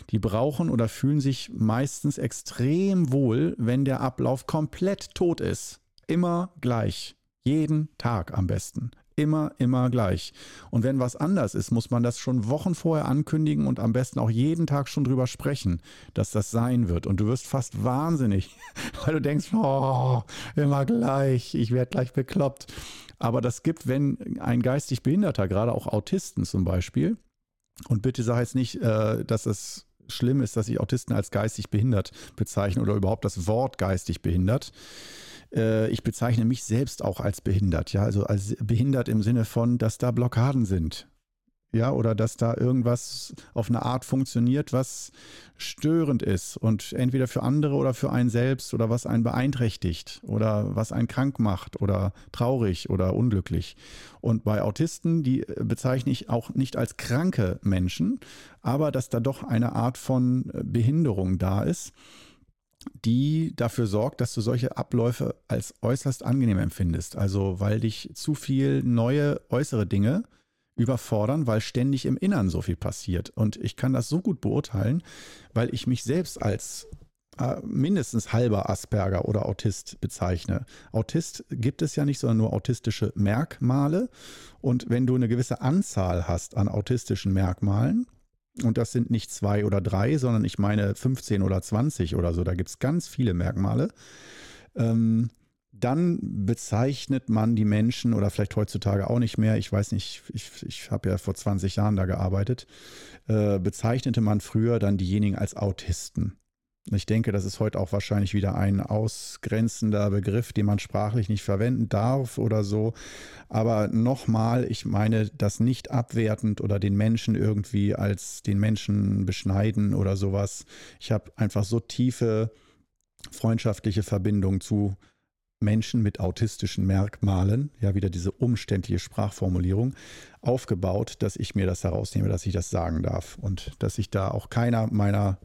die brauchen oder fühlen sich meistens extrem wohl, wenn der Ablauf komplett tot ist. Immer gleich. Jeden Tag am besten immer, immer gleich. Und wenn was anders ist, muss man das schon Wochen vorher ankündigen und am besten auch jeden Tag schon drüber sprechen, dass das sein wird. Und du wirst fast wahnsinnig, [LAUGHS] weil du denkst, oh, immer gleich, ich werde gleich bekloppt. Aber das gibt, wenn ein geistig Behinderter, gerade auch Autisten zum Beispiel, und bitte sag jetzt nicht, äh, dass es schlimm ist, dass ich Autisten als geistig behindert bezeichne oder überhaupt das Wort geistig behindert äh, ich bezeichne mich selbst auch als behindert, ja, also als behindert im Sinne von, dass da Blockaden sind. Ja, oder dass da irgendwas auf eine Art funktioniert, was störend ist und entweder für andere oder für einen selbst oder was einen beeinträchtigt oder was einen krank macht oder traurig oder unglücklich. Und bei Autisten, die bezeichne ich auch nicht als kranke Menschen, aber dass da doch eine Art von Behinderung da ist die dafür sorgt, dass du solche Abläufe als äußerst angenehm empfindest. Also weil dich zu viel neue äußere Dinge überfordern, weil ständig im Innern so viel passiert. Und ich kann das so gut beurteilen, weil ich mich selbst als äh, mindestens halber Asperger oder Autist bezeichne. Autist gibt es ja nicht, sondern nur autistische Merkmale. Und wenn du eine gewisse Anzahl hast an autistischen Merkmalen, und das sind nicht zwei oder drei, sondern ich meine 15 oder 20 oder so. Da gibt es ganz viele Merkmale. Ähm, dann bezeichnet man die Menschen oder vielleicht heutzutage auch nicht mehr, ich weiß nicht, ich, ich habe ja vor 20 Jahren da gearbeitet, äh, bezeichnete man früher dann diejenigen als Autisten. Ich denke, das ist heute auch wahrscheinlich wieder ein ausgrenzender Begriff, den man sprachlich nicht verwenden darf oder so. Aber nochmal, ich meine das nicht abwertend oder den Menschen irgendwie als den Menschen beschneiden oder sowas. Ich habe einfach so tiefe freundschaftliche Verbindungen zu Menschen mit autistischen Merkmalen, ja wieder diese umständliche Sprachformulierung, aufgebaut, dass ich mir das herausnehme, dass ich das sagen darf und dass sich da auch keiner meiner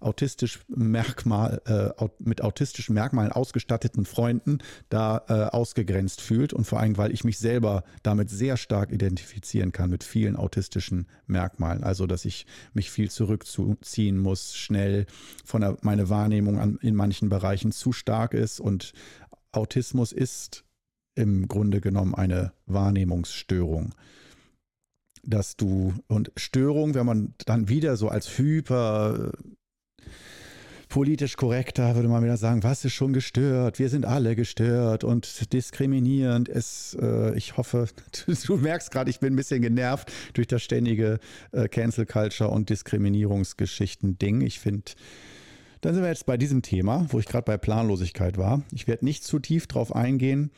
autistisch Merkmal, äh, mit autistischen Merkmalen ausgestatteten Freunden da äh, ausgegrenzt fühlt und vor allem, weil ich mich selber damit sehr stark identifizieren kann mit vielen autistischen Merkmalen. Also, dass ich mich viel zurückziehen muss, schnell von der, meine Wahrnehmung an, in manchen Bereichen zu stark ist und Autismus ist im Grunde genommen eine Wahrnehmungsstörung dass du und Störung, wenn man dann wieder so als hyper politisch korrekter würde man wieder sagen, was ist schon gestört? Wir sind alle gestört und diskriminierend. Es, äh, ich hoffe, du, [LAUGHS] du merkst gerade, ich bin ein bisschen genervt durch das ständige äh, Cancel Culture und Diskriminierungsgeschichten-Ding. Ich finde, dann sind wir jetzt bei diesem Thema, wo ich gerade bei Planlosigkeit war. Ich werde nicht zu tief drauf eingehen,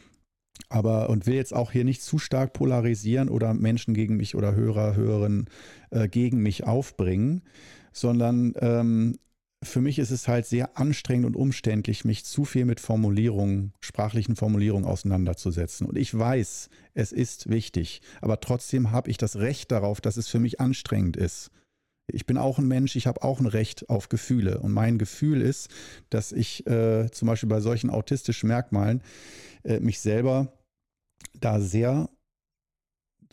aber und will jetzt auch hier nicht zu stark polarisieren oder Menschen gegen mich oder Hörer, Hörerinnen äh, gegen mich aufbringen, sondern ähm, für mich ist es halt sehr anstrengend und umständlich, mich zu viel mit Formulierungen, sprachlichen Formulierungen auseinanderzusetzen. Und ich weiß, es ist wichtig, aber trotzdem habe ich das Recht darauf, dass es für mich anstrengend ist. Ich bin auch ein Mensch, ich habe auch ein Recht auf Gefühle. Und mein Gefühl ist, dass ich äh, zum Beispiel bei solchen autistischen Merkmalen äh, mich selber da sehr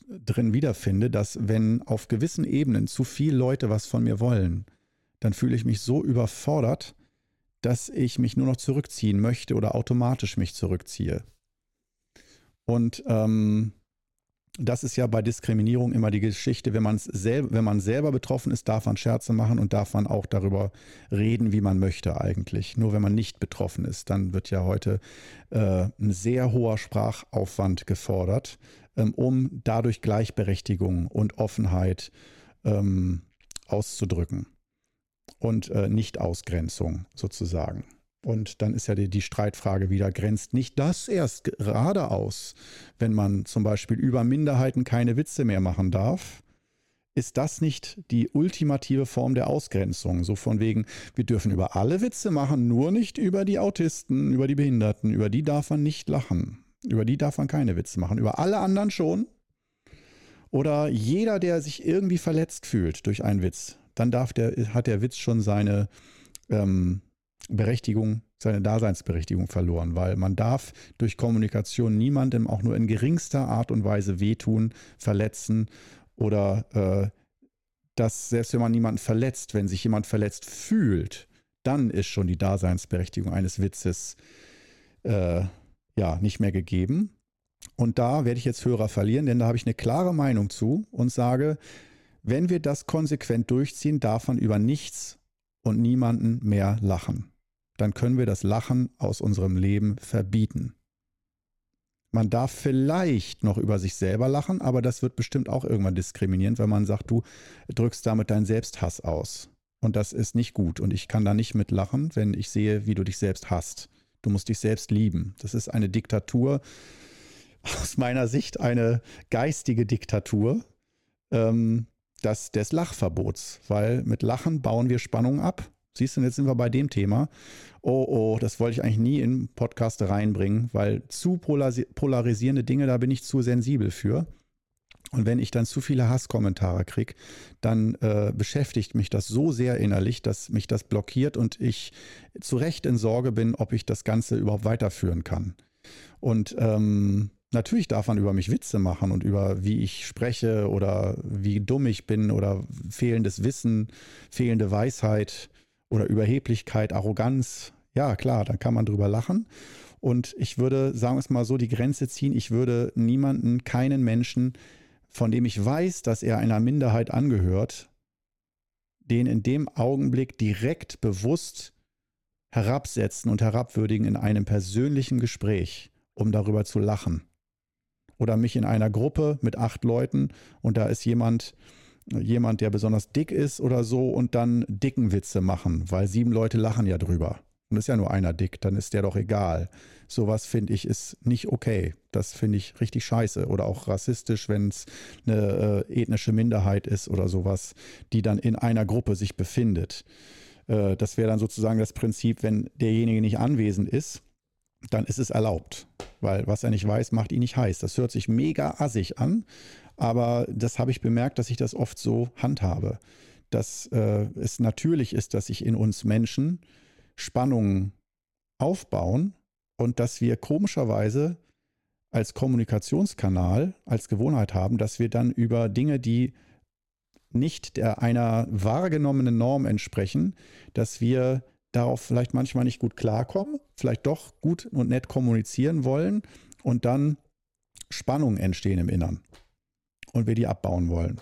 drin wiederfinde, dass wenn auf gewissen Ebenen zu viele Leute was von mir wollen, dann fühle ich mich so überfordert, dass ich mich nur noch zurückziehen möchte oder automatisch mich zurückziehe. Und ähm, das ist ja bei Diskriminierung immer die Geschichte, wenn, man's sel wenn man selber betroffen ist, darf man Scherze machen und darf man auch darüber reden, wie man möchte eigentlich. Nur wenn man nicht betroffen ist, dann wird ja heute äh, ein sehr hoher Sprachaufwand gefordert, ähm, um dadurch Gleichberechtigung und Offenheit ähm, auszudrücken und äh, Nicht-Ausgrenzung sozusagen. Und dann ist ja die, die, Streitfrage wieder, grenzt nicht das erst gerade aus, wenn man zum Beispiel über Minderheiten keine Witze mehr machen darf? Ist das nicht die ultimative Form der Ausgrenzung? So von wegen, wir dürfen über alle Witze machen, nur nicht über die Autisten, über die Behinderten, über die darf man nicht lachen. Über die darf man keine Witze machen. Über alle anderen schon. Oder jeder, der sich irgendwie verletzt fühlt durch einen Witz, dann darf der, hat der Witz schon seine ähm, Berechtigung seine Daseinsberechtigung verloren, weil man darf durch Kommunikation niemandem auch nur in geringster Art und Weise wehtun, verletzen oder äh, dass selbst wenn man niemanden verletzt, wenn sich jemand verletzt fühlt, dann ist schon die Daseinsberechtigung eines Witzes äh, ja nicht mehr gegeben. Und da werde ich jetzt Hörer verlieren, denn da habe ich eine klare Meinung zu und sage, wenn wir das konsequent durchziehen, darf man über nichts und niemanden mehr lachen. Dann können wir das Lachen aus unserem Leben verbieten. Man darf vielleicht noch über sich selber lachen, aber das wird bestimmt auch irgendwann diskriminierend, wenn man sagt, du drückst damit deinen Selbsthass aus. Und das ist nicht gut. Und ich kann da nicht mit lachen, wenn ich sehe, wie du dich selbst hasst. Du musst dich selbst lieben. Das ist eine Diktatur, aus meiner Sicht eine geistige Diktatur ähm, das, des Lachverbots, weil mit Lachen bauen wir Spannung ab. Siehst du, jetzt sind wir bei dem Thema. Oh, oh, das wollte ich eigentlich nie in Podcast reinbringen, weil zu polarisierende Dinge, da bin ich zu sensibel für. Und wenn ich dann zu viele Hasskommentare kriege, dann äh, beschäftigt mich das so sehr innerlich, dass mich das blockiert und ich zu Recht in Sorge bin, ob ich das Ganze überhaupt weiterführen kann. Und ähm, Natürlich darf man über mich Witze machen und über wie ich spreche oder wie dumm ich bin oder fehlendes Wissen, fehlende Weisheit oder Überheblichkeit, Arroganz. Ja, klar, dann kann man drüber lachen. Und ich würde, sagen wir es mal so, die Grenze ziehen. Ich würde niemanden, keinen Menschen, von dem ich weiß, dass er einer Minderheit angehört, den in dem Augenblick direkt bewusst herabsetzen und herabwürdigen in einem persönlichen Gespräch, um darüber zu lachen oder mich in einer Gruppe mit acht Leuten und da ist jemand, jemand, der besonders dick ist oder so und dann dicken Witze machen, weil sieben Leute lachen ja drüber. Und ist ja nur einer dick, dann ist der doch egal. Sowas finde ich ist nicht okay. Das finde ich richtig scheiße oder auch rassistisch, wenn es eine äh, ethnische Minderheit ist oder sowas, die dann in einer Gruppe sich befindet. Äh, das wäre dann sozusagen das Prinzip, wenn derjenige nicht anwesend ist, dann ist es erlaubt. Weil was er nicht weiß, macht ihn nicht heiß. Das hört sich mega assig an, aber das habe ich bemerkt, dass ich das oft so handhabe. Dass äh, es natürlich ist, dass sich in uns Menschen Spannungen aufbauen und dass wir komischerweise als Kommunikationskanal, als Gewohnheit haben, dass wir dann über Dinge, die nicht der einer wahrgenommenen Norm entsprechen, dass wir darauf vielleicht manchmal nicht gut klarkommen, vielleicht doch gut und nett kommunizieren wollen und dann Spannungen entstehen im Innern und wir die abbauen wollen.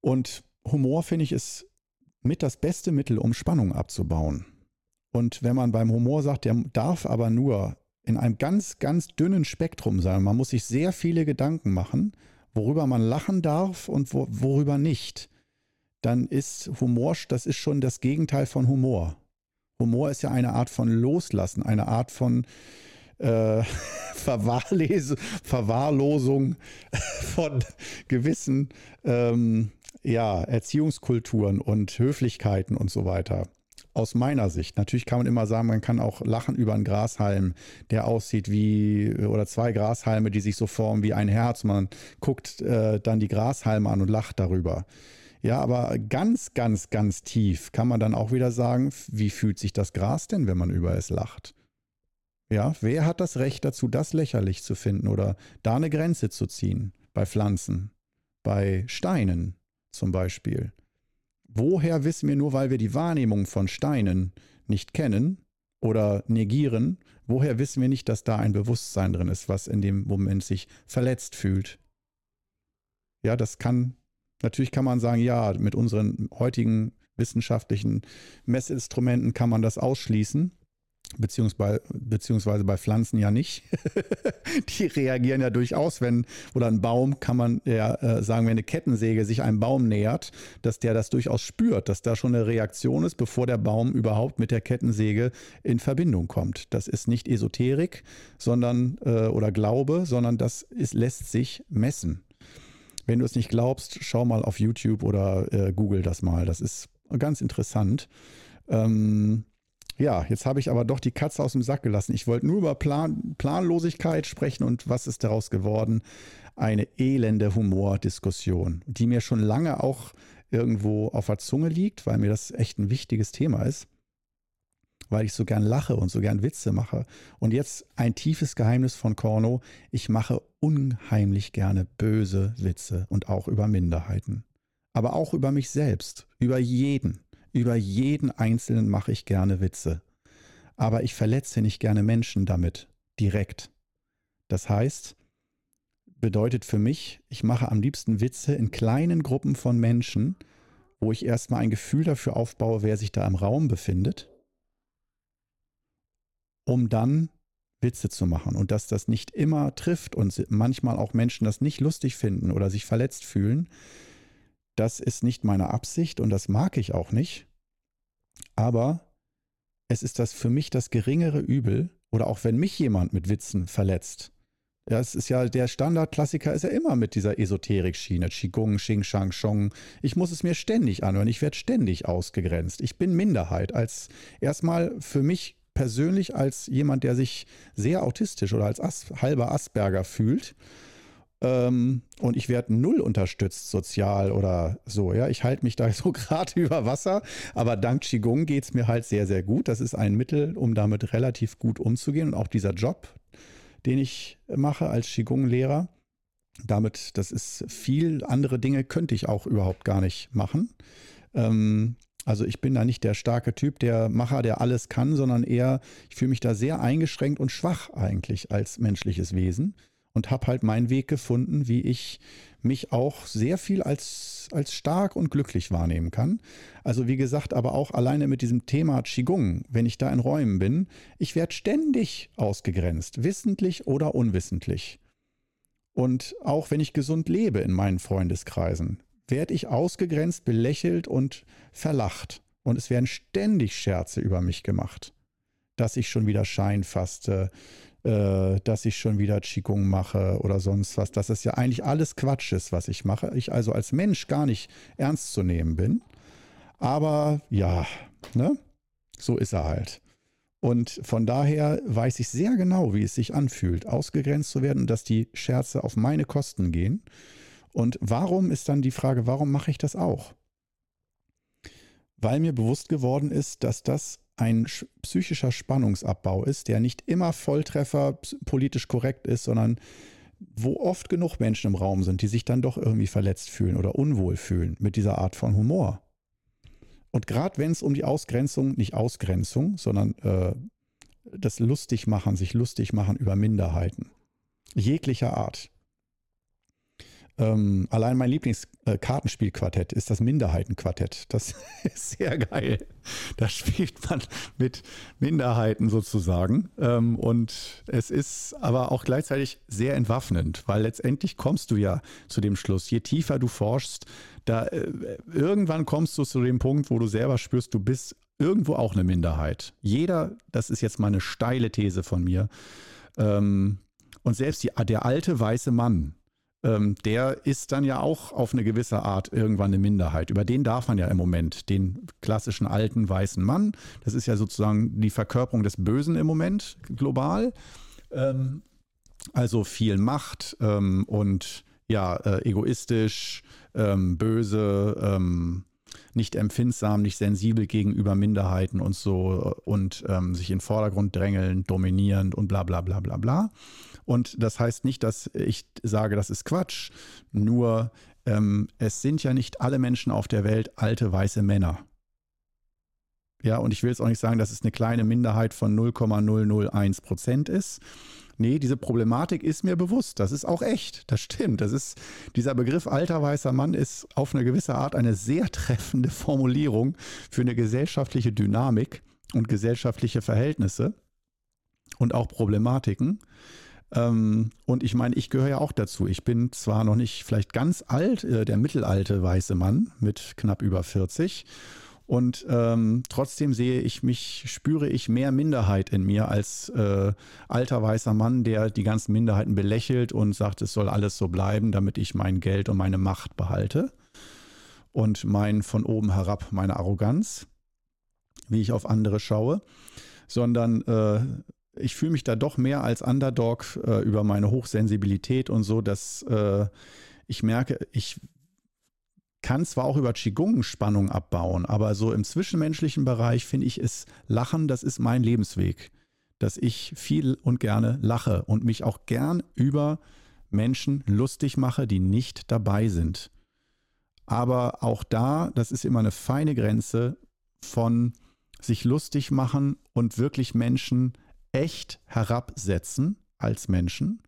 Und Humor, finde ich, ist mit das beste Mittel, um Spannungen abzubauen. Und wenn man beim Humor sagt, der darf aber nur in einem ganz, ganz dünnen Spektrum sein, man muss sich sehr viele Gedanken machen, worüber man lachen darf und wo, worüber nicht dann ist Humor, das ist schon das Gegenteil von Humor. Humor ist ja eine Art von Loslassen, eine Art von äh, [LAUGHS] Verwahrlosung [LAUGHS] von gewissen ähm, ja, Erziehungskulturen und Höflichkeiten und so weiter. Aus meiner Sicht. Natürlich kann man immer sagen, man kann auch lachen über einen Grashalm, der aussieht wie, oder zwei Grashalme, die sich so formen wie ein Herz. Man guckt äh, dann die Grashalme an und lacht darüber. Ja, aber ganz, ganz, ganz tief kann man dann auch wieder sagen, wie fühlt sich das Gras denn, wenn man über es lacht? Ja, wer hat das Recht dazu, das lächerlich zu finden oder da eine Grenze zu ziehen? Bei Pflanzen, bei Steinen zum Beispiel. Woher wissen wir nur, weil wir die Wahrnehmung von Steinen nicht kennen oder negieren, woher wissen wir nicht, dass da ein Bewusstsein drin ist, was in dem Moment sich verletzt fühlt? Ja, das kann Natürlich kann man sagen, ja, mit unseren heutigen wissenschaftlichen Messinstrumenten kann man das ausschließen. Beziehungsweise, beziehungsweise bei Pflanzen ja nicht. [LAUGHS] die reagieren ja durchaus, wenn, oder ein Baum kann man ja äh, sagen, wenn eine Kettensäge sich einem Baum nähert, dass der das durchaus spürt, dass da schon eine Reaktion ist, bevor der Baum überhaupt mit der Kettensäge in Verbindung kommt. Das ist nicht Esoterik, sondern äh, oder Glaube, sondern das ist, lässt sich messen. Wenn du es nicht glaubst, schau mal auf YouTube oder äh, google das mal. Das ist ganz interessant. Ähm, ja, jetzt habe ich aber doch die Katze aus dem Sack gelassen. Ich wollte nur über Plan Planlosigkeit sprechen und was ist daraus geworden? Eine elende Humordiskussion, die mir schon lange auch irgendwo auf der Zunge liegt, weil mir das echt ein wichtiges Thema ist. Weil ich so gern lache und so gern Witze mache. Und jetzt ein tiefes Geheimnis von Korno, ich mache unheimlich gerne böse Witze und auch über Minderheiten. Aber auch über mich selbst, über jeden, über jeden Einzelnen mache ich gerne Witze. Aber ich verletze nicht gerne Menschen damit, direkt. Das heißt, bedeutet für mich, ich mache am liebsten Witze in kleinen Gruppen von Menschen, wo ich erstmal ein Gefühl dafür aufbaue, wer sich da im Raum befindet, um dann Witze zu machen und dass das nicht immer trifft und manchmal auch Menschen das nicht lustig finden oder sich verletzt fühlen, das ist nicht meine Absicht und das mag ich auch nicht. Aber es ist das für mich das geringere Übel oder auch wenn mich jemand mit Witzen verletzt, ja, ist ja der Standardklassiker ist ja immer mit dieser Esoterik-Schiene, Qigong, Xing Shang Shong. Ich muss es mir ständig anhören, ich werde ständig ausgegrenzt. Ich bin Minderheit als erstmal für mich persönlich als jemand, der sich sehr autistisch oder als As halber Asperger fühlt. Ähm, und ich werde null unterstützt sozial oder so. Ja, ich halte mich da [LAUGHS] so gerade über Wasser, aber dank Qigong geht es mir halt sehr, sehr gut. Das ist ein Mittel, um damit relativ gut umzugehen. Und auch dieser Job, den ich mache als Qigong-Lehrer. Damit, das ist viel andere Dinge könnte ich auch überhaupt gar nicht machen. Ähm, also ich bin da nicht der starke Typ, der Macher, der alles kann, sondern eher, ich fühle mich da sehr eingeschränkt und schwach eigentlich als menschliches Wesen und habe halt meinen Weg gefunden, wie ich mich auch sehr viel als, als stark und glücklich wahrnehmen kann. Also wie gesagt, aber auch alleine mit diesem Thema Qigong, wenn ich da in Räumen bin, ich werde ständig ausgegrenzt, wissentlich oder unwissentlich. Und auch wenn ich gesund lebe in meinen Freundeskreisen, werde ich ausgegrenzt, belächelt und verlacht. Und es werden ständig Scherze über mich gemacht, dass ich schon wieder Schein faste, äh, dass ich schon wieder Qigong mache oder sonst was, dass es ja eigentlich alles Quatsch ist, was ich mache. Ich also als Mensch gar nicht ernst zu nehmen bin. Aber ja, ne? So ist er halt. Und von daher weiß ich sehr genau, wie es sich anfühlt, ausgegrenzt zu werden und dass die Scherze auf meine Kosten gehen. Und warum ist dann die Frage, warum mache ich das auch? Weil mir bewusst geworden ist, dass das ein psychischer Spannungsabbau ist, der nicht immer Volltreffer politisch korrekt ist, sondern wo oft genug Menschen im Raum sind, die sich dann doch irgendwie verletzt fühlen oder unwohl fühlen mit dieser Art von Humor. Und gerade wenn es um die Ausgrenzung, nicht Ausgrenzung, sondern äh, das Lustigmachen, sich lustig machen über Minderheiten, jeglicher Art, ähm, allein mein Lieblingskartenspielquartett ist das Minderheitenquartett. Das [LAUGHS] ist sehr geil. Da spielt man mit Minderheiten sozusagen. Ähm, und es ist aber auch gleichzeitig sehr entwaffnend, weil letztendlich kommst du ja zu dem Schluss, je tiefer du forschst, da äh, irgendwann kommst du zu dem Punkt, wo du selber spürst, du bist irgendwo auch eine Minderheit. Jeder, das ist jetzt mal eine steile These von mir, ähm, und selbst die, der alte weiße Mann, ähm, der ist dann ja auch auf eine gewisse Art irgendwann eine Minderheit. Über den darf man ja im Moment, den klassischen alten weißen Mann. Das ist ja sozusagen die Verkörperung des Bösen im Moment global. Ähm, also viel Macht ähm, und ja, äh, egoistisch, ähm, böse, ähm, nicht empfindsam, nicht sensibel gegenüber Minderheiten und so und ähm, sich in den Vordergrund drängeln, dominierend und bla bla bla bla bla. Und das heißt nicht, dass ich sage, das ist Quatsch. Nur ähm, es sind ja nicht alle Menschen auf der Welt alte weiße Männer. Ja, und ich will jetzt auch nicht sagen, dass es eine kleine Minderheit von 0,001 Prozent ist. Nee, diese Problematik ist mir bewusst. Das ist auch echt. Das stimmt. Das ist, dieser Begriff alter weißer Mann ist auf eine gewisse Art eine sehr treffende Formulierung für eine gesellschaftliche Dynamik und gesellschaftliche Verhältnisse und auch Problematiken. Ähm, und ich meine, ich gehöre ja auch dazu. Ich bin zwar noch nicht vielleicht ganz alt, äh, der mittelalte weiße Mann mit knapp über 40. Und ähm, trotzdem sehe ich mich, spüre ich mehr Minderheit in mir als äh, alter weißer Mann, der die ganzen Minderheiten belächelt und sagt, es soll alles so bleiben, damit ich mein Geld und meine Macht behalte. Und mein von oben herab, meine Arroganz, wie ich auf andere schaue, sondern äh, ich fühle mich da doch mehr als Underdog äh, über meine Hochsensibilität und so, dass äh, ich merke, ich kann zwar auch über Qigong Spannung abbauen, aber so im zwischenmenschlichen Bereich finde ich es Lachen, das ist mein Lebensweg. Dass ich viel und gerne lache und mich auch gern über Menschen lustig mache, die nicht dabei sind. Aber auch da, das ist immer eine feine Grenze von sich lustig machen und wirklich Menschen echt herabsetzen als Menschen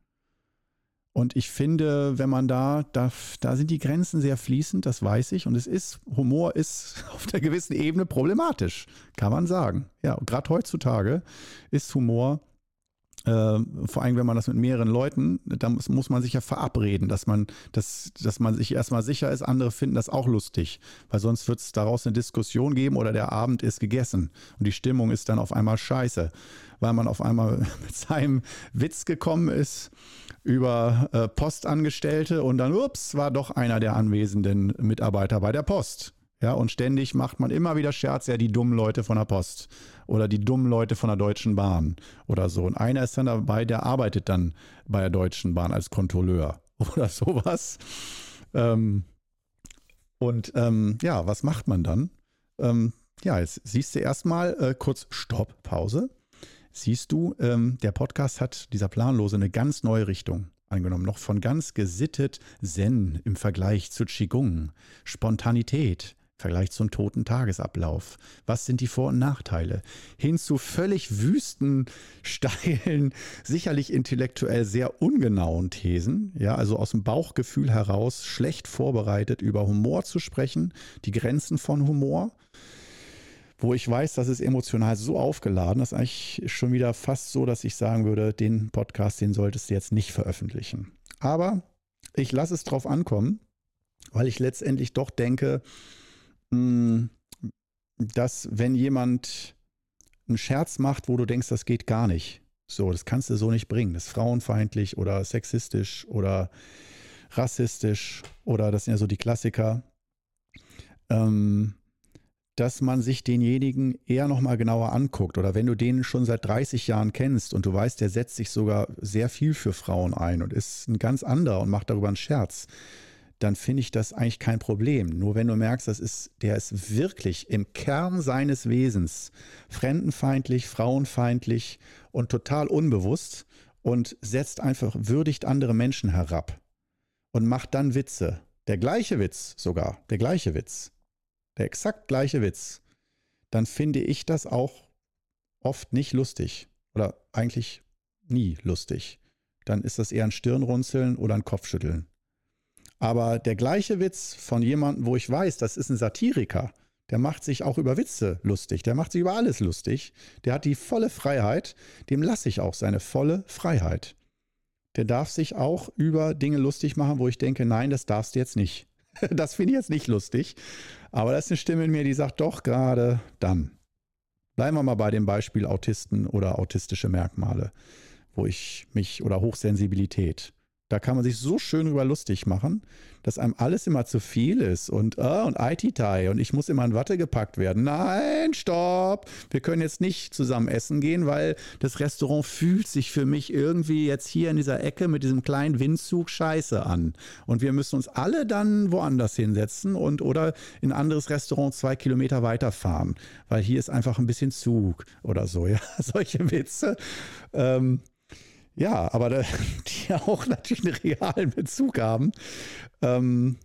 und ich finde, wenn man da, da, da sind die Grenzen sehr fließend, das weiß ich. Und es ist, Humor ist [LAUGHS] auf der gewissen Ebene problematisch, kann man sagen. Ja, gerade heutzutage ist Humor äh, vor allem, wenn man das mit mehreren Leuten, dann muss, muss man sich ja verabreden, dass man, dass, dass man sich erstmal sicher ist, andere finden das auch lustig, weil sonst wird es daraus eine Diskussion geben oder der Abend ist gegessen und die Stimmung ist dann auf einmal scheiße, weil man auf einmal [LAUGHS] mit seinem Witz gekommen ist über äh, Postangestellte und dann, ups, war doch einer der anwesenden Mitarbeiter bei der Post. Ja, und ständig macht man immer wieder Scherz, ja, die dummen Leute von der Post oder die dummen Leute von der Deutschen Bahn oder so. Und einer ist dann dabei, der arbeitet dann bei der Deutschen Bahn als Kontrolleur [LAUGHS] oder sowas. Ähm, und ähm, ja, was macht man dann? Ähm, ja, jetzt siehst du erstmal äh, kurz Stopp, Pause siehst du, ähm, der Podcast hat, dieser Planlose, eine ganz neue Richtung angenommen. Noch von ganz gesittet Zen im Vergleich zu Qigong, Spontanität, Vergleich zum toten Tagesablauf. Was sind die Vor- und Nachteile? Hin zu völlig wüsten, steilen, [LAUGHS] sicherlich intellektuell sehr ungenauen Thesen, ja, also aus dem Bauchgefühl heraus schlecht vorbereitet über Humor zu sprechen, die Grenzen von Humor wo ich weiß, das ist emotional so aufgeladen, ist eigentlich schon wieder fast so, dass ich sagen würde, den Podcast, den solltest du jetzt nicht veröffentlichen. Aber ich lasse es drauf ankommen, weil ich letztendlich doch denke, dass wenn jemand einen Scherz macht, wo du denkst, das geht gar nicht, so, das kannst du so nicht bringen, das ist frauenfeindlich oder sexistisch oder rassistisch oder das sind ja so die Klassiker. Ähm, dass man sich denjenigen eher nochmal genauer anguckt. Oder wenn du den schon seit 30 Jahren kennst und du weißt, der setzt sich sogar sehr viel für Frauen ein und ist ein ganz anderer und macht darüber einen Scherz, dann finde ich das eigentlich kein Problem. Nur wenn du merkst, das ist, der ist wirklich im Kern seines Wesens fremdenfeindlich, frauenfeindlich und total unbewusst und setzt einfach, würdigt andere Menschen herab und macht dann Witze. Der gleiche Witz sogar, der gleiche Witz der exakt gleiche Witz, dann finde ich das auch oft nicht lustig oder eigentlich nie lustig. Dann ist das eher ein Stirnrunzeln oder ein Kopfschütteln. Aber der gleiche Witz von jemandem, wo ich weiß, das ist ein Satiriker, der macht sich auch über Witze lustig, der macht sich über alles lustig, der hat die volle Freiheit, dem lasse ich auch seine volle Freiheit. Der darf sich auch über Dinge lustig machen, wo ich denke, nein, das darfst du jetzt nicht. [LAUGHS] Das finde ich jetzt nicht lustig. Aber da ist eine Stimme in mir, die sagt doch gerade dann. Bleiben wir mal bei dem Beispiel Autisten oder autistische Merkmale, wo ich mich oder Hochsensibilität. Da kann man sich so schön über lustig machen, dass einem alles immer zu viel ist und, uh, und IT-Tai und ich muss immer in Watte gepackt werden. Nein, stopp! Wir können jetzt nicht zusammen essen gehen, weil das Restaurant fühlt sich für mich irgendwie jetzt hier in dieser Ecke mit diesem kleinen Windzug scheiße an. Und wir müssen uns alle dann woanders hinsetzen und oder in ein anderes Restaurant zwei Kilometer weiterfahren, weil hier ist einfach ein bisschen Zug oder so. Ja, [LAUGHS] solche Witze. Ähm, ja, aber da, [LAUGHS] die auch natürlich einen realen Bezug haben. Ähm,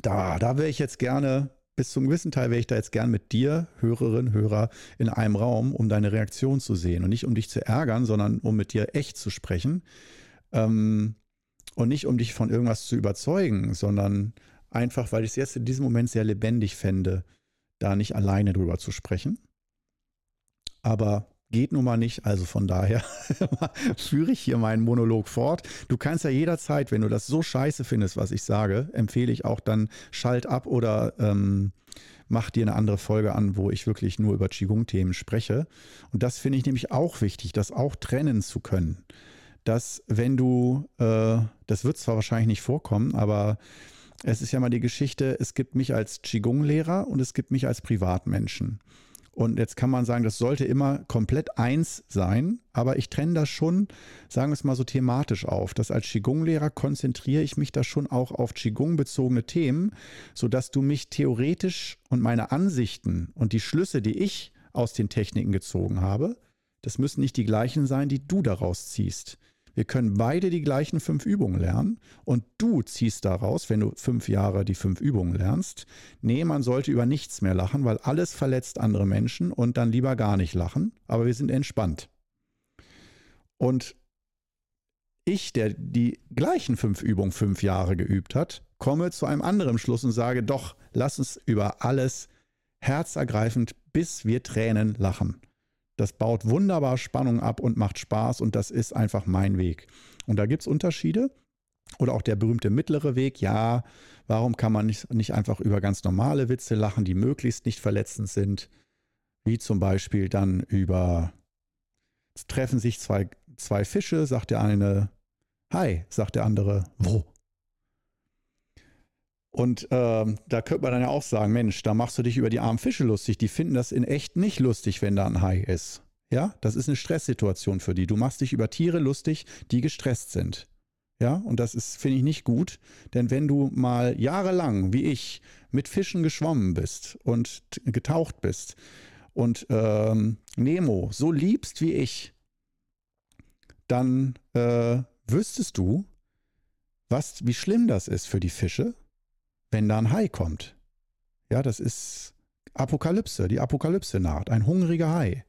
da da wäre ich jetzt gerne, bis zum gewissen Teil wäre ich da jetzt gern mit dir, Hörerin, Hörer, in einem Raum, um deine Reaktion zu sehen. Und nicht um dich zu ärgern, sondern um mit dir echt zu sprechen. Ähm, und nicht um dich von irgendwas zu überzeugen, sondern einfach, weil ich es jetzt in diesem Moment sehr lebendig fände, da nicht alleine drüber zu sprechen. Aber Geht nun mal nicht, also von daher [LAUGHS] führe ich hier meinen Monolog fort. Du kannst ja jederzeit, wenn du das so scheiße findest, was ich sage, empfehle ich auch dann schalt ab oder ähm, mach dir eine andere Folge an, wo ich wirklich nur über Qigong-Themen spreche. Und das finde ich nämlich auch wichtig, das auch trennen zu können. Dass wenn du, äh, das wird zwar wahrscheinlich nicht vorkommen, aber es ist ja mal die Geschichte, es gibt mich als Qigong-Lehrer und es gibt mich als Privatmenschen. Und jetzt kann man sagen, das sollte immer komplett eins sein, aber ich trenne das schon, sagen wir es mal so thematisch auf. Das als Qigong-Lehrer konzentriere ich mich da schon auch auf Qigong-bezogene Themen, sodass du mich theoretisch und meine Ansichten und die Schlüsse, die ich aus den Techniken gezogen habe, das müssen nicht die gleichen sein, die du daraus ziehst. Wir können beide die gleichen fünf Übungen lernen und du ziehst daraus, wenn du fünf Jahre die fünf Übungen lernst, nee, man sollte über nichts mehr lachen, weil alles verletzt andere Menschen und dann lieber gar nicht lachen, aber wir sind entspannt. Und ich, der die gleichen fünf Übungen fünf Jahre geübt hat, komme zu einem anderen Schluss und sage, doch, lass uns über alles herzergreifend, bis wir Tränen lachen. Das baut wunderbar Spannung ab und macht Spaß und das ist einfach mein Weg. Und da gibt es Unterschiede. Oder auch der berühmte mittlere Weg. Ja, warum kann man nicht, nicht einfach über ganz normale Witze lachen, die möglichst nicht verletzend sind? Wie zum Beispiel dann über, treffen sich zwei, zwei Fische, sagt der eine, Hi, sagt der andere, wo? Und ähm, da könnte man dann ja auch sagen, Mensch, da machst du dich über die armen Fische lustig. Die finden das in echt nicht lustig, wenn da ein Hai ist. Ja, das ist eine Stresssituation für die. Du machst dich über Tiere lustig, die gestresst sind. Ja, und das ist, finde ich, nicht gut. Denn wenn du mal jahrelang, wie ich, mit Fischen geschwommen bist und getaucht bist und ähm, Nemo so liebst wie ich, dann äh, wüsstest du, was, wie schlimm das ist für die Fische wenn da ein Hai kommt. Ja, das ist Apokalypse, die Apokalypse naht, ein hungriger Hai.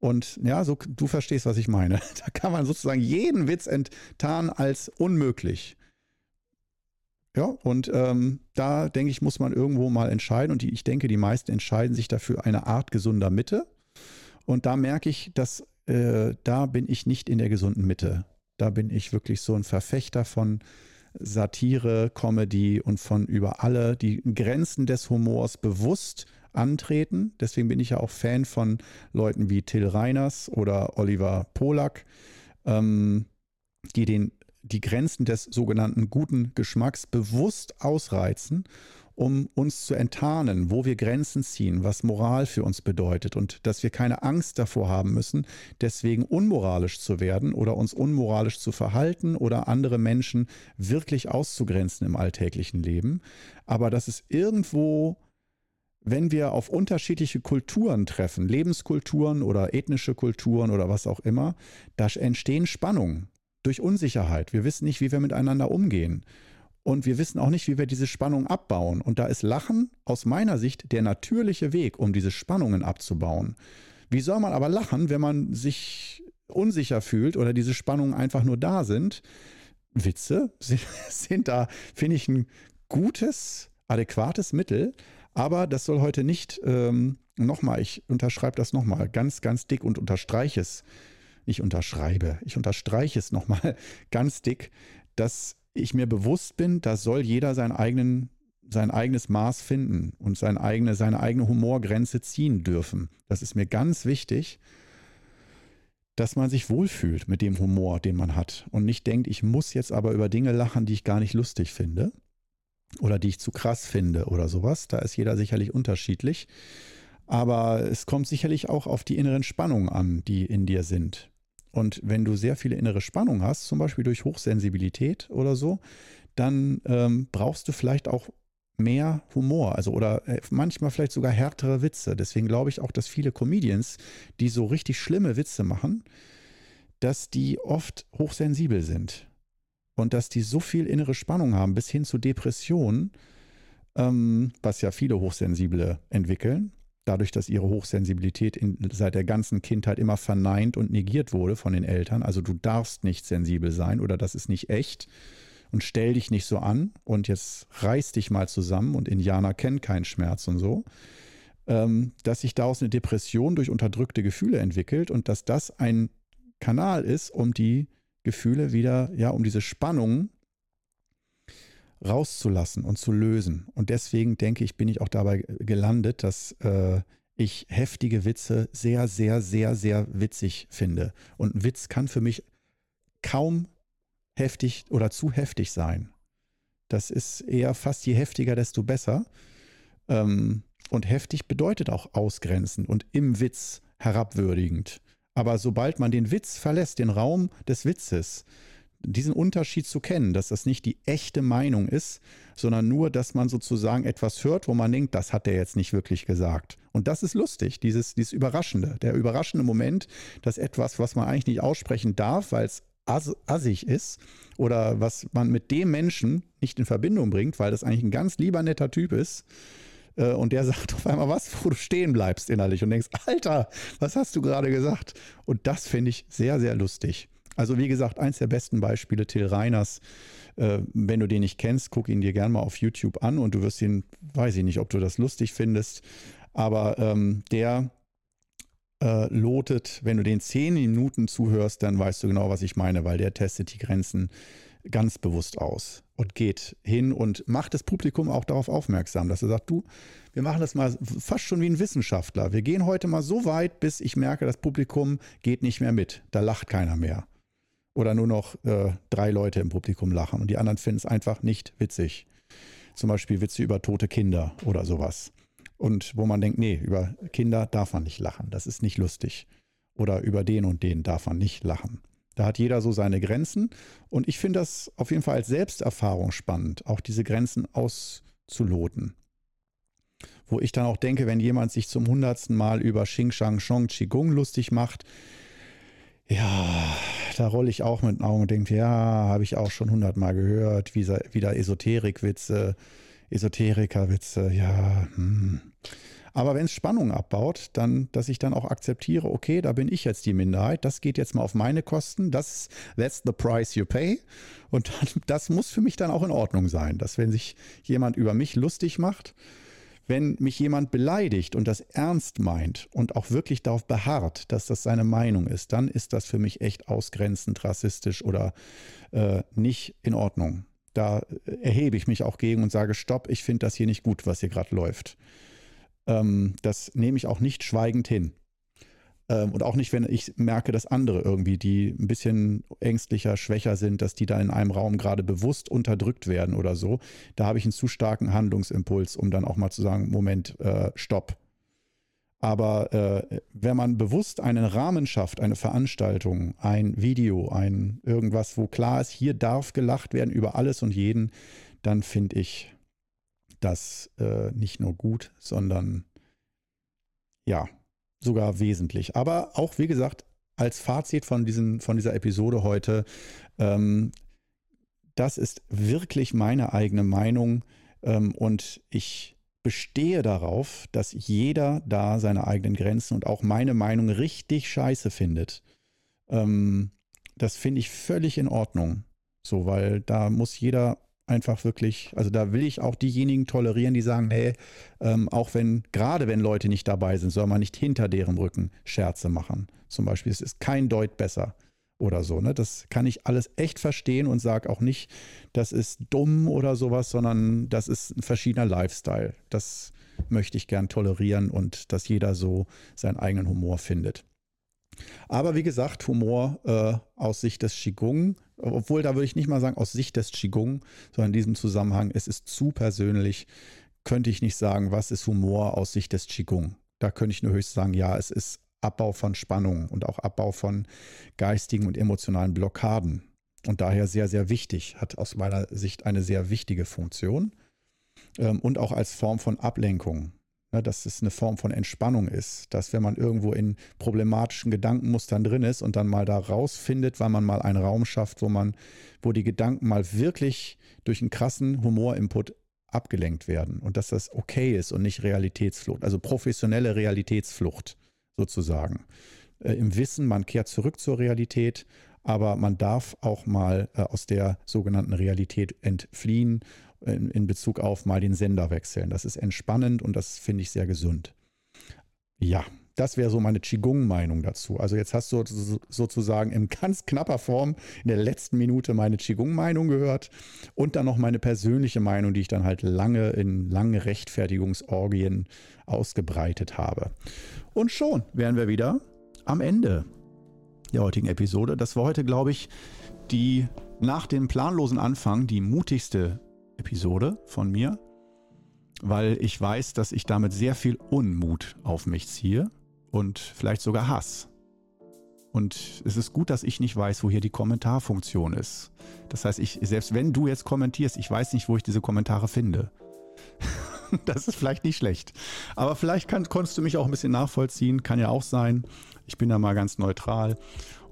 Und ja, so, du verstehst, was ich meine. [LAUGHS] Da kann man sozusagen jeden Witz enttarnen als unmöglich. Ja, und ähm, da denke ich, muss man irgendwo mal entscheiden. Und die, ich denke, die meisten entscheiden sich dafür eine Art gesunder Mitte. Und da merke ich, dass äh, da bin ich nicht in der gesunden Mitte. Da bin ich wirklich so ein Verfechter von Satire, Comedy und von über alle die Grenzen des Humors bewusst antreten. Deswegen bin ich ja auch Fan von Leuten wie Till Reiners oder Oliver Polak, ähm, die den, die Grenzen des sogenannten guten Geschmacks bewusst ausreizen um uns zu enttarnen, wo wir Grenzen ziehen, was Moral für uns bedeutet und dass wir keine Angst davor haben müssen, deswegen unmoralisch zu werden oder uns unmoralisch zu verhalten oder andere Menschen wirklich auszugrenzen im alltäglichen Leben. Aber dass es irgendwo wenn wir auf unterschiedliche Kulturen treffen, Lebenskulturen oder ethnische Kulturen oder was auch immer, da entstehen Spannungen durch Unsicherheit. Wir wissen nicht, wie wir miteinander umgehen. Und wir wissen auch nicht, wie wir diese Spannung abbauen. Und da ist Lachen aus meiner Sicht der natürliche Weg, um diese Spannungen abzubauen. Wie soll man aber lachen, wenn man sich unsicher fühlt oder diese Spannungen einfach nur da sind? Witze [LAUGHS] sind, sind da, finde ich, ein gutes, adäquates Mittel. Aber das soll heute nicht, ähm, nochmal, ich unterschreibe das nochmal ganz, ganz dick und unterstreiche es. Ich unterschreibe, ich unterstreiche es nochmal [LAUGHS] ganz dick, dass ich mir bewusst bin, da soll jeder seinen eigenen, sein eigenes Maß finden und sein eigene, seine eigene Humorgrenze ziehen dürfen. Das ist mir ganz wichtig, dass man sich wohlfühlt mit dem Humor, den man hat und nicht denkt, ich muss jetzt aber über Dinge lachen, die ich gar nicht lustig finde oder die ich zu krass finde oder sowas. Da ist jeder sicherlich unterschiedlich. Aber es kommt sicherlich auch auf die inneren Spannungen an, die in dir sind. Und wenn du sehr viele innere Spannung hast, zum Beispiel durch Hochsensibilität oder so, dann ähm, brauchst du vielleicht auch mehr Humor, also oder äh, manchmal vielleicht sogar härtere Witze. Deswegen glaube ich auch, dass viele Comedians, die so richtig schlimme Witze machen, dass die oft hochsensibel sind und dass die so viel innere Spannung haben, bis hin zu Depressionen, ähm, was ja viele Hochsensible entwickeln, dadurch, dass ihre Hochsensibilität in, seit der ganzen Kindheit immer verneint und negiert wurde von den Eltern. Also du darfst nicht sensibel sein oder das ist nicht echt und stell dich nicht so an und jetzt reiß dich mal zusammen und Indianer kennen keinen Schmerz und so, ähm, dass sich daraus eine Depression durch unterdrückte Gefühle entwickelt und dass das ein Kanal ist, um die Gefühle wieder, ja, um diese Spannung rauszulassen und zu lösen. Und deswegen denke ich, bin ich auch dabei gelandet, dass äh, ich heftige Witze sehr, sehr, sehr, sehr witzig finde. Und ein Witz kann für mich kaum heftig oder zu heftig sein. Das ist eher fast je heftiger, desto besser. Ähm, Und heftig bedeutet auch ausgrenzend und im Witz herabwürdigend. Aber sobald man den Witz verlässt, den Raum des Witzes, diesen Unterschied zu kennen, dass das nicht die echte Meinung ist, sondern nur, dass man sozusagen etwas hört, wo man denkt, das hat er jetzt nicht wirklich gesagt. Und das ist lustig, dieses, dieses Überraschende, der überraschende Moment, dass etwas, was man eigentlich nicht aussprechen darf, weil es assig ist oder was man mit dem Menschen nicht in Verbindung bringt, weil das eigentlich ein ganz lieber netter Typ ist, äh, und der [LAUGHS] sagt auf einmal was, wo du stehen bleibst innerlich und denkst, Alter, was hast du gerade gesagt? Und das finde ich sehr, sehr lustig. Also wie gesagt, eins der besten Beispiele, Till Reiners. Äh, wenn du den nicht kennst, guck ihn dir gerne mal auf YouTube an und du wirst ihn, weiß ich nicht, ob du das lustig findest, aber ähm, der äh, lotet, wenn du den zehn Minuten zuhörst, dann weißt du genau, was ich meine, weil der testet die Grenzen ganz bewusst aus und geht hin und macht das Publikum auch darauf aufmerksam, dass er sagt, du, wir machen das mal fast schon wie ein Wissenschaftler. Wir gehen heute mal so weit, bis ich merke, das Publikum geht nicht mehr mit. Da lacht keiner mehr. Oder nur noch äh, drei Leute im Publikum lachen und die anderen finden es einfach nicht witzig. Zum Beispiel Witze über tote Kinder oder sowas. Und wo man denkt, nee, über Kinder darf man nicht lachen. Das ist nicht lustig. Oder über den und den darf man nicht lachen. Da hat jeder so seine Grenzen. Und ich finde das auf jeden Fall als Selbsterfahrung spannend, auch diese Grenzen auszuloten. Wo ich dann auch denke, wenn jemand sich zum hundertsten Mal über Xing Shang Shong Qigong lustig macht, ja, da rolle ich auch mit den Augen und denke, ja, habe ich auch schon hundertmal gehört, wieder Esoterikwitze, Esoterikerwitze, ja, hm. Aber wenn es Spannung abbaut, dann, dass ich dann auch akzeptiere, okay, da bin ich jetzt die Minderheit, das geht jetzt mal auf meine Kosten, das, that's the price you pay. Und [LAUGHS] das muss für mich dann auch in Ordnung sein, dass wenn sich jemand über mich lustig macht, wenn mich jemand beleidigt und das ernst meint und auch wirklich darauf beharrt, dass das seine Meinung ist, dann ist das für mich echt ausgrenzend, rassistisch oder äh, nicht in Ordnung. Da erhebe ich mich auch gegen und sage, stopp, ich finde das hier nicht gut, was hier gerade läuft. Ähm, das nehme ich auch nicht schweigend hin. Ähm, und auch nicht, wenn ich merke, dass andere irgendwie, die ein bisschen ängstlicher, schwächer sind, dass die da in einem Raum gerade bewusst unterdrückt werden oder so. Da habe ich einen zu starken Handlungsimpuls, um dann auch mal zu sagen, Moment, äh, stopp. Aber äh, wenn man bewusst einen Rahmen schafft, eine Veranstaltung, ein Video, ein irgendwas, wo klar ist, hier darf gelacht werden über alles und jeden, dann finde ich, das äh, nicht nur gut, sondern ja, sogar wesentlich. Aber auch, wie gesagt, als Fazit von, diesen, von dieser Episode heute, ähm, das ist wirklich meine eigene Meinung ähm, und ich bestehe darauf, dass jeder da seine eigenen Grenzen und auch meine Meinung richtig scheiße findet. Ähm, das finde ich völlig in Ordnung. So, weil da muss jeder einfach wirklich, also da will ich auch diejenigen tolerieren, die sagen, hey, ähm, auch wenn, gerade wenn Leute nicht dabei sind, soll man nicht hinter deren Rücken Scherze machen. Zum Beispiel, es ist kein Deut besser oder so. Ne? Das kann ich alles echt verstehen und sage auch nicht, das ist dumm oder sowas, sondern das ist ein verschiedener Lifestyle. Das möchte ich gern tolerieren und dass jeder so seinen eigenen Humor findet. Aber wie gesagt, Humor äh, aus Sicht des Qigong obwohl, da würde ich nicht mal sagen aus Sicht des Qigong, sondern in diesem Zusammenhang, es ist zu persönlich, könnte ich nicht sagen, was ist Humor aus Sicht des Qigong. Da könnte ich nur höchst sagen, ja, es ist Abbau von Spannungen und auch Abbau von geistigen und emotionalen Blockaden. Und daher sehr, sehr wichtig, hat aus meiner Sicht eine sehr wichtige Funktion ähm, und auch als Form von Ablenkung ne, dass es eine Form von Entspannung ist, dass wenn man irgendwo in problematischen Gedankenmustern drin ist und dann mal da rausfindet, weil man mal einen Raum schafft, wo man, wo die Gedanken mal wirklich durch einen krassen Humorinput abgelenkt werden und dass das okay ist und nicht Realitätsflucht, also professionelle Realitätsflucht sozusagen. Äh, Im Wissen, man kehrt zurück zur Realität, aber man darf auch mal äh, aus der sogenannten Realität entfliehen in, in Bezug auf mal den Sender wechseln. Das ist entspannend und das finde ich sehr gesund. Ja, das wäre so meine Qigong-Meinung dazu. Also jetzt hast du sozusagen in ganz knapper Form in der letzten Minute meine Qigong-Meinung gehört und dann noch meine persönliche Meinung, die ich dann halt lange in langen Rechtfertigungsorgien ausgebreitet habe. Und schon wären wir wieder am Ende der heutigen Episode. Das war heute, glaube ich, die nach dem planlosen Anfang die mutigste Episode von mir. weil ich weiß, dass ich damit sehr viel Unmut auf mich ziehe und vielleicht sogar Hass. Und es ist gut, dass ich nicht weiß, wo hier die Kommentarfunktion ist. Das heißt, ich, selbst wenn du jetzt kommentierst, ich weiß nicht, wo ich diese Kommentare finde. [LAUGHS] das ist vielleicht nicht schlecht. Aber vielleicht kann, konntest du mich auch ein bisschen nachvollziehen. Kann ja auch sein. Ich bin da mal ganz neutral.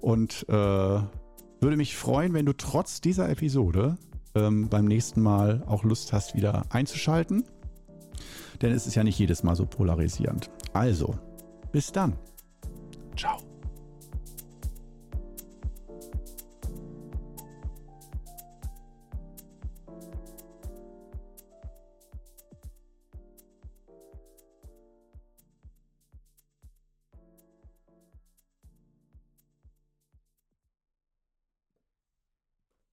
Und äh, würde mich freuen, wenn du trotz dieser Episode ähm, beim nächsten Mal auch Lust hast, wieder einzuschalten. Denn es ist ja nicht jedes Mal so polarisierend. Also, bis dann. Ciao.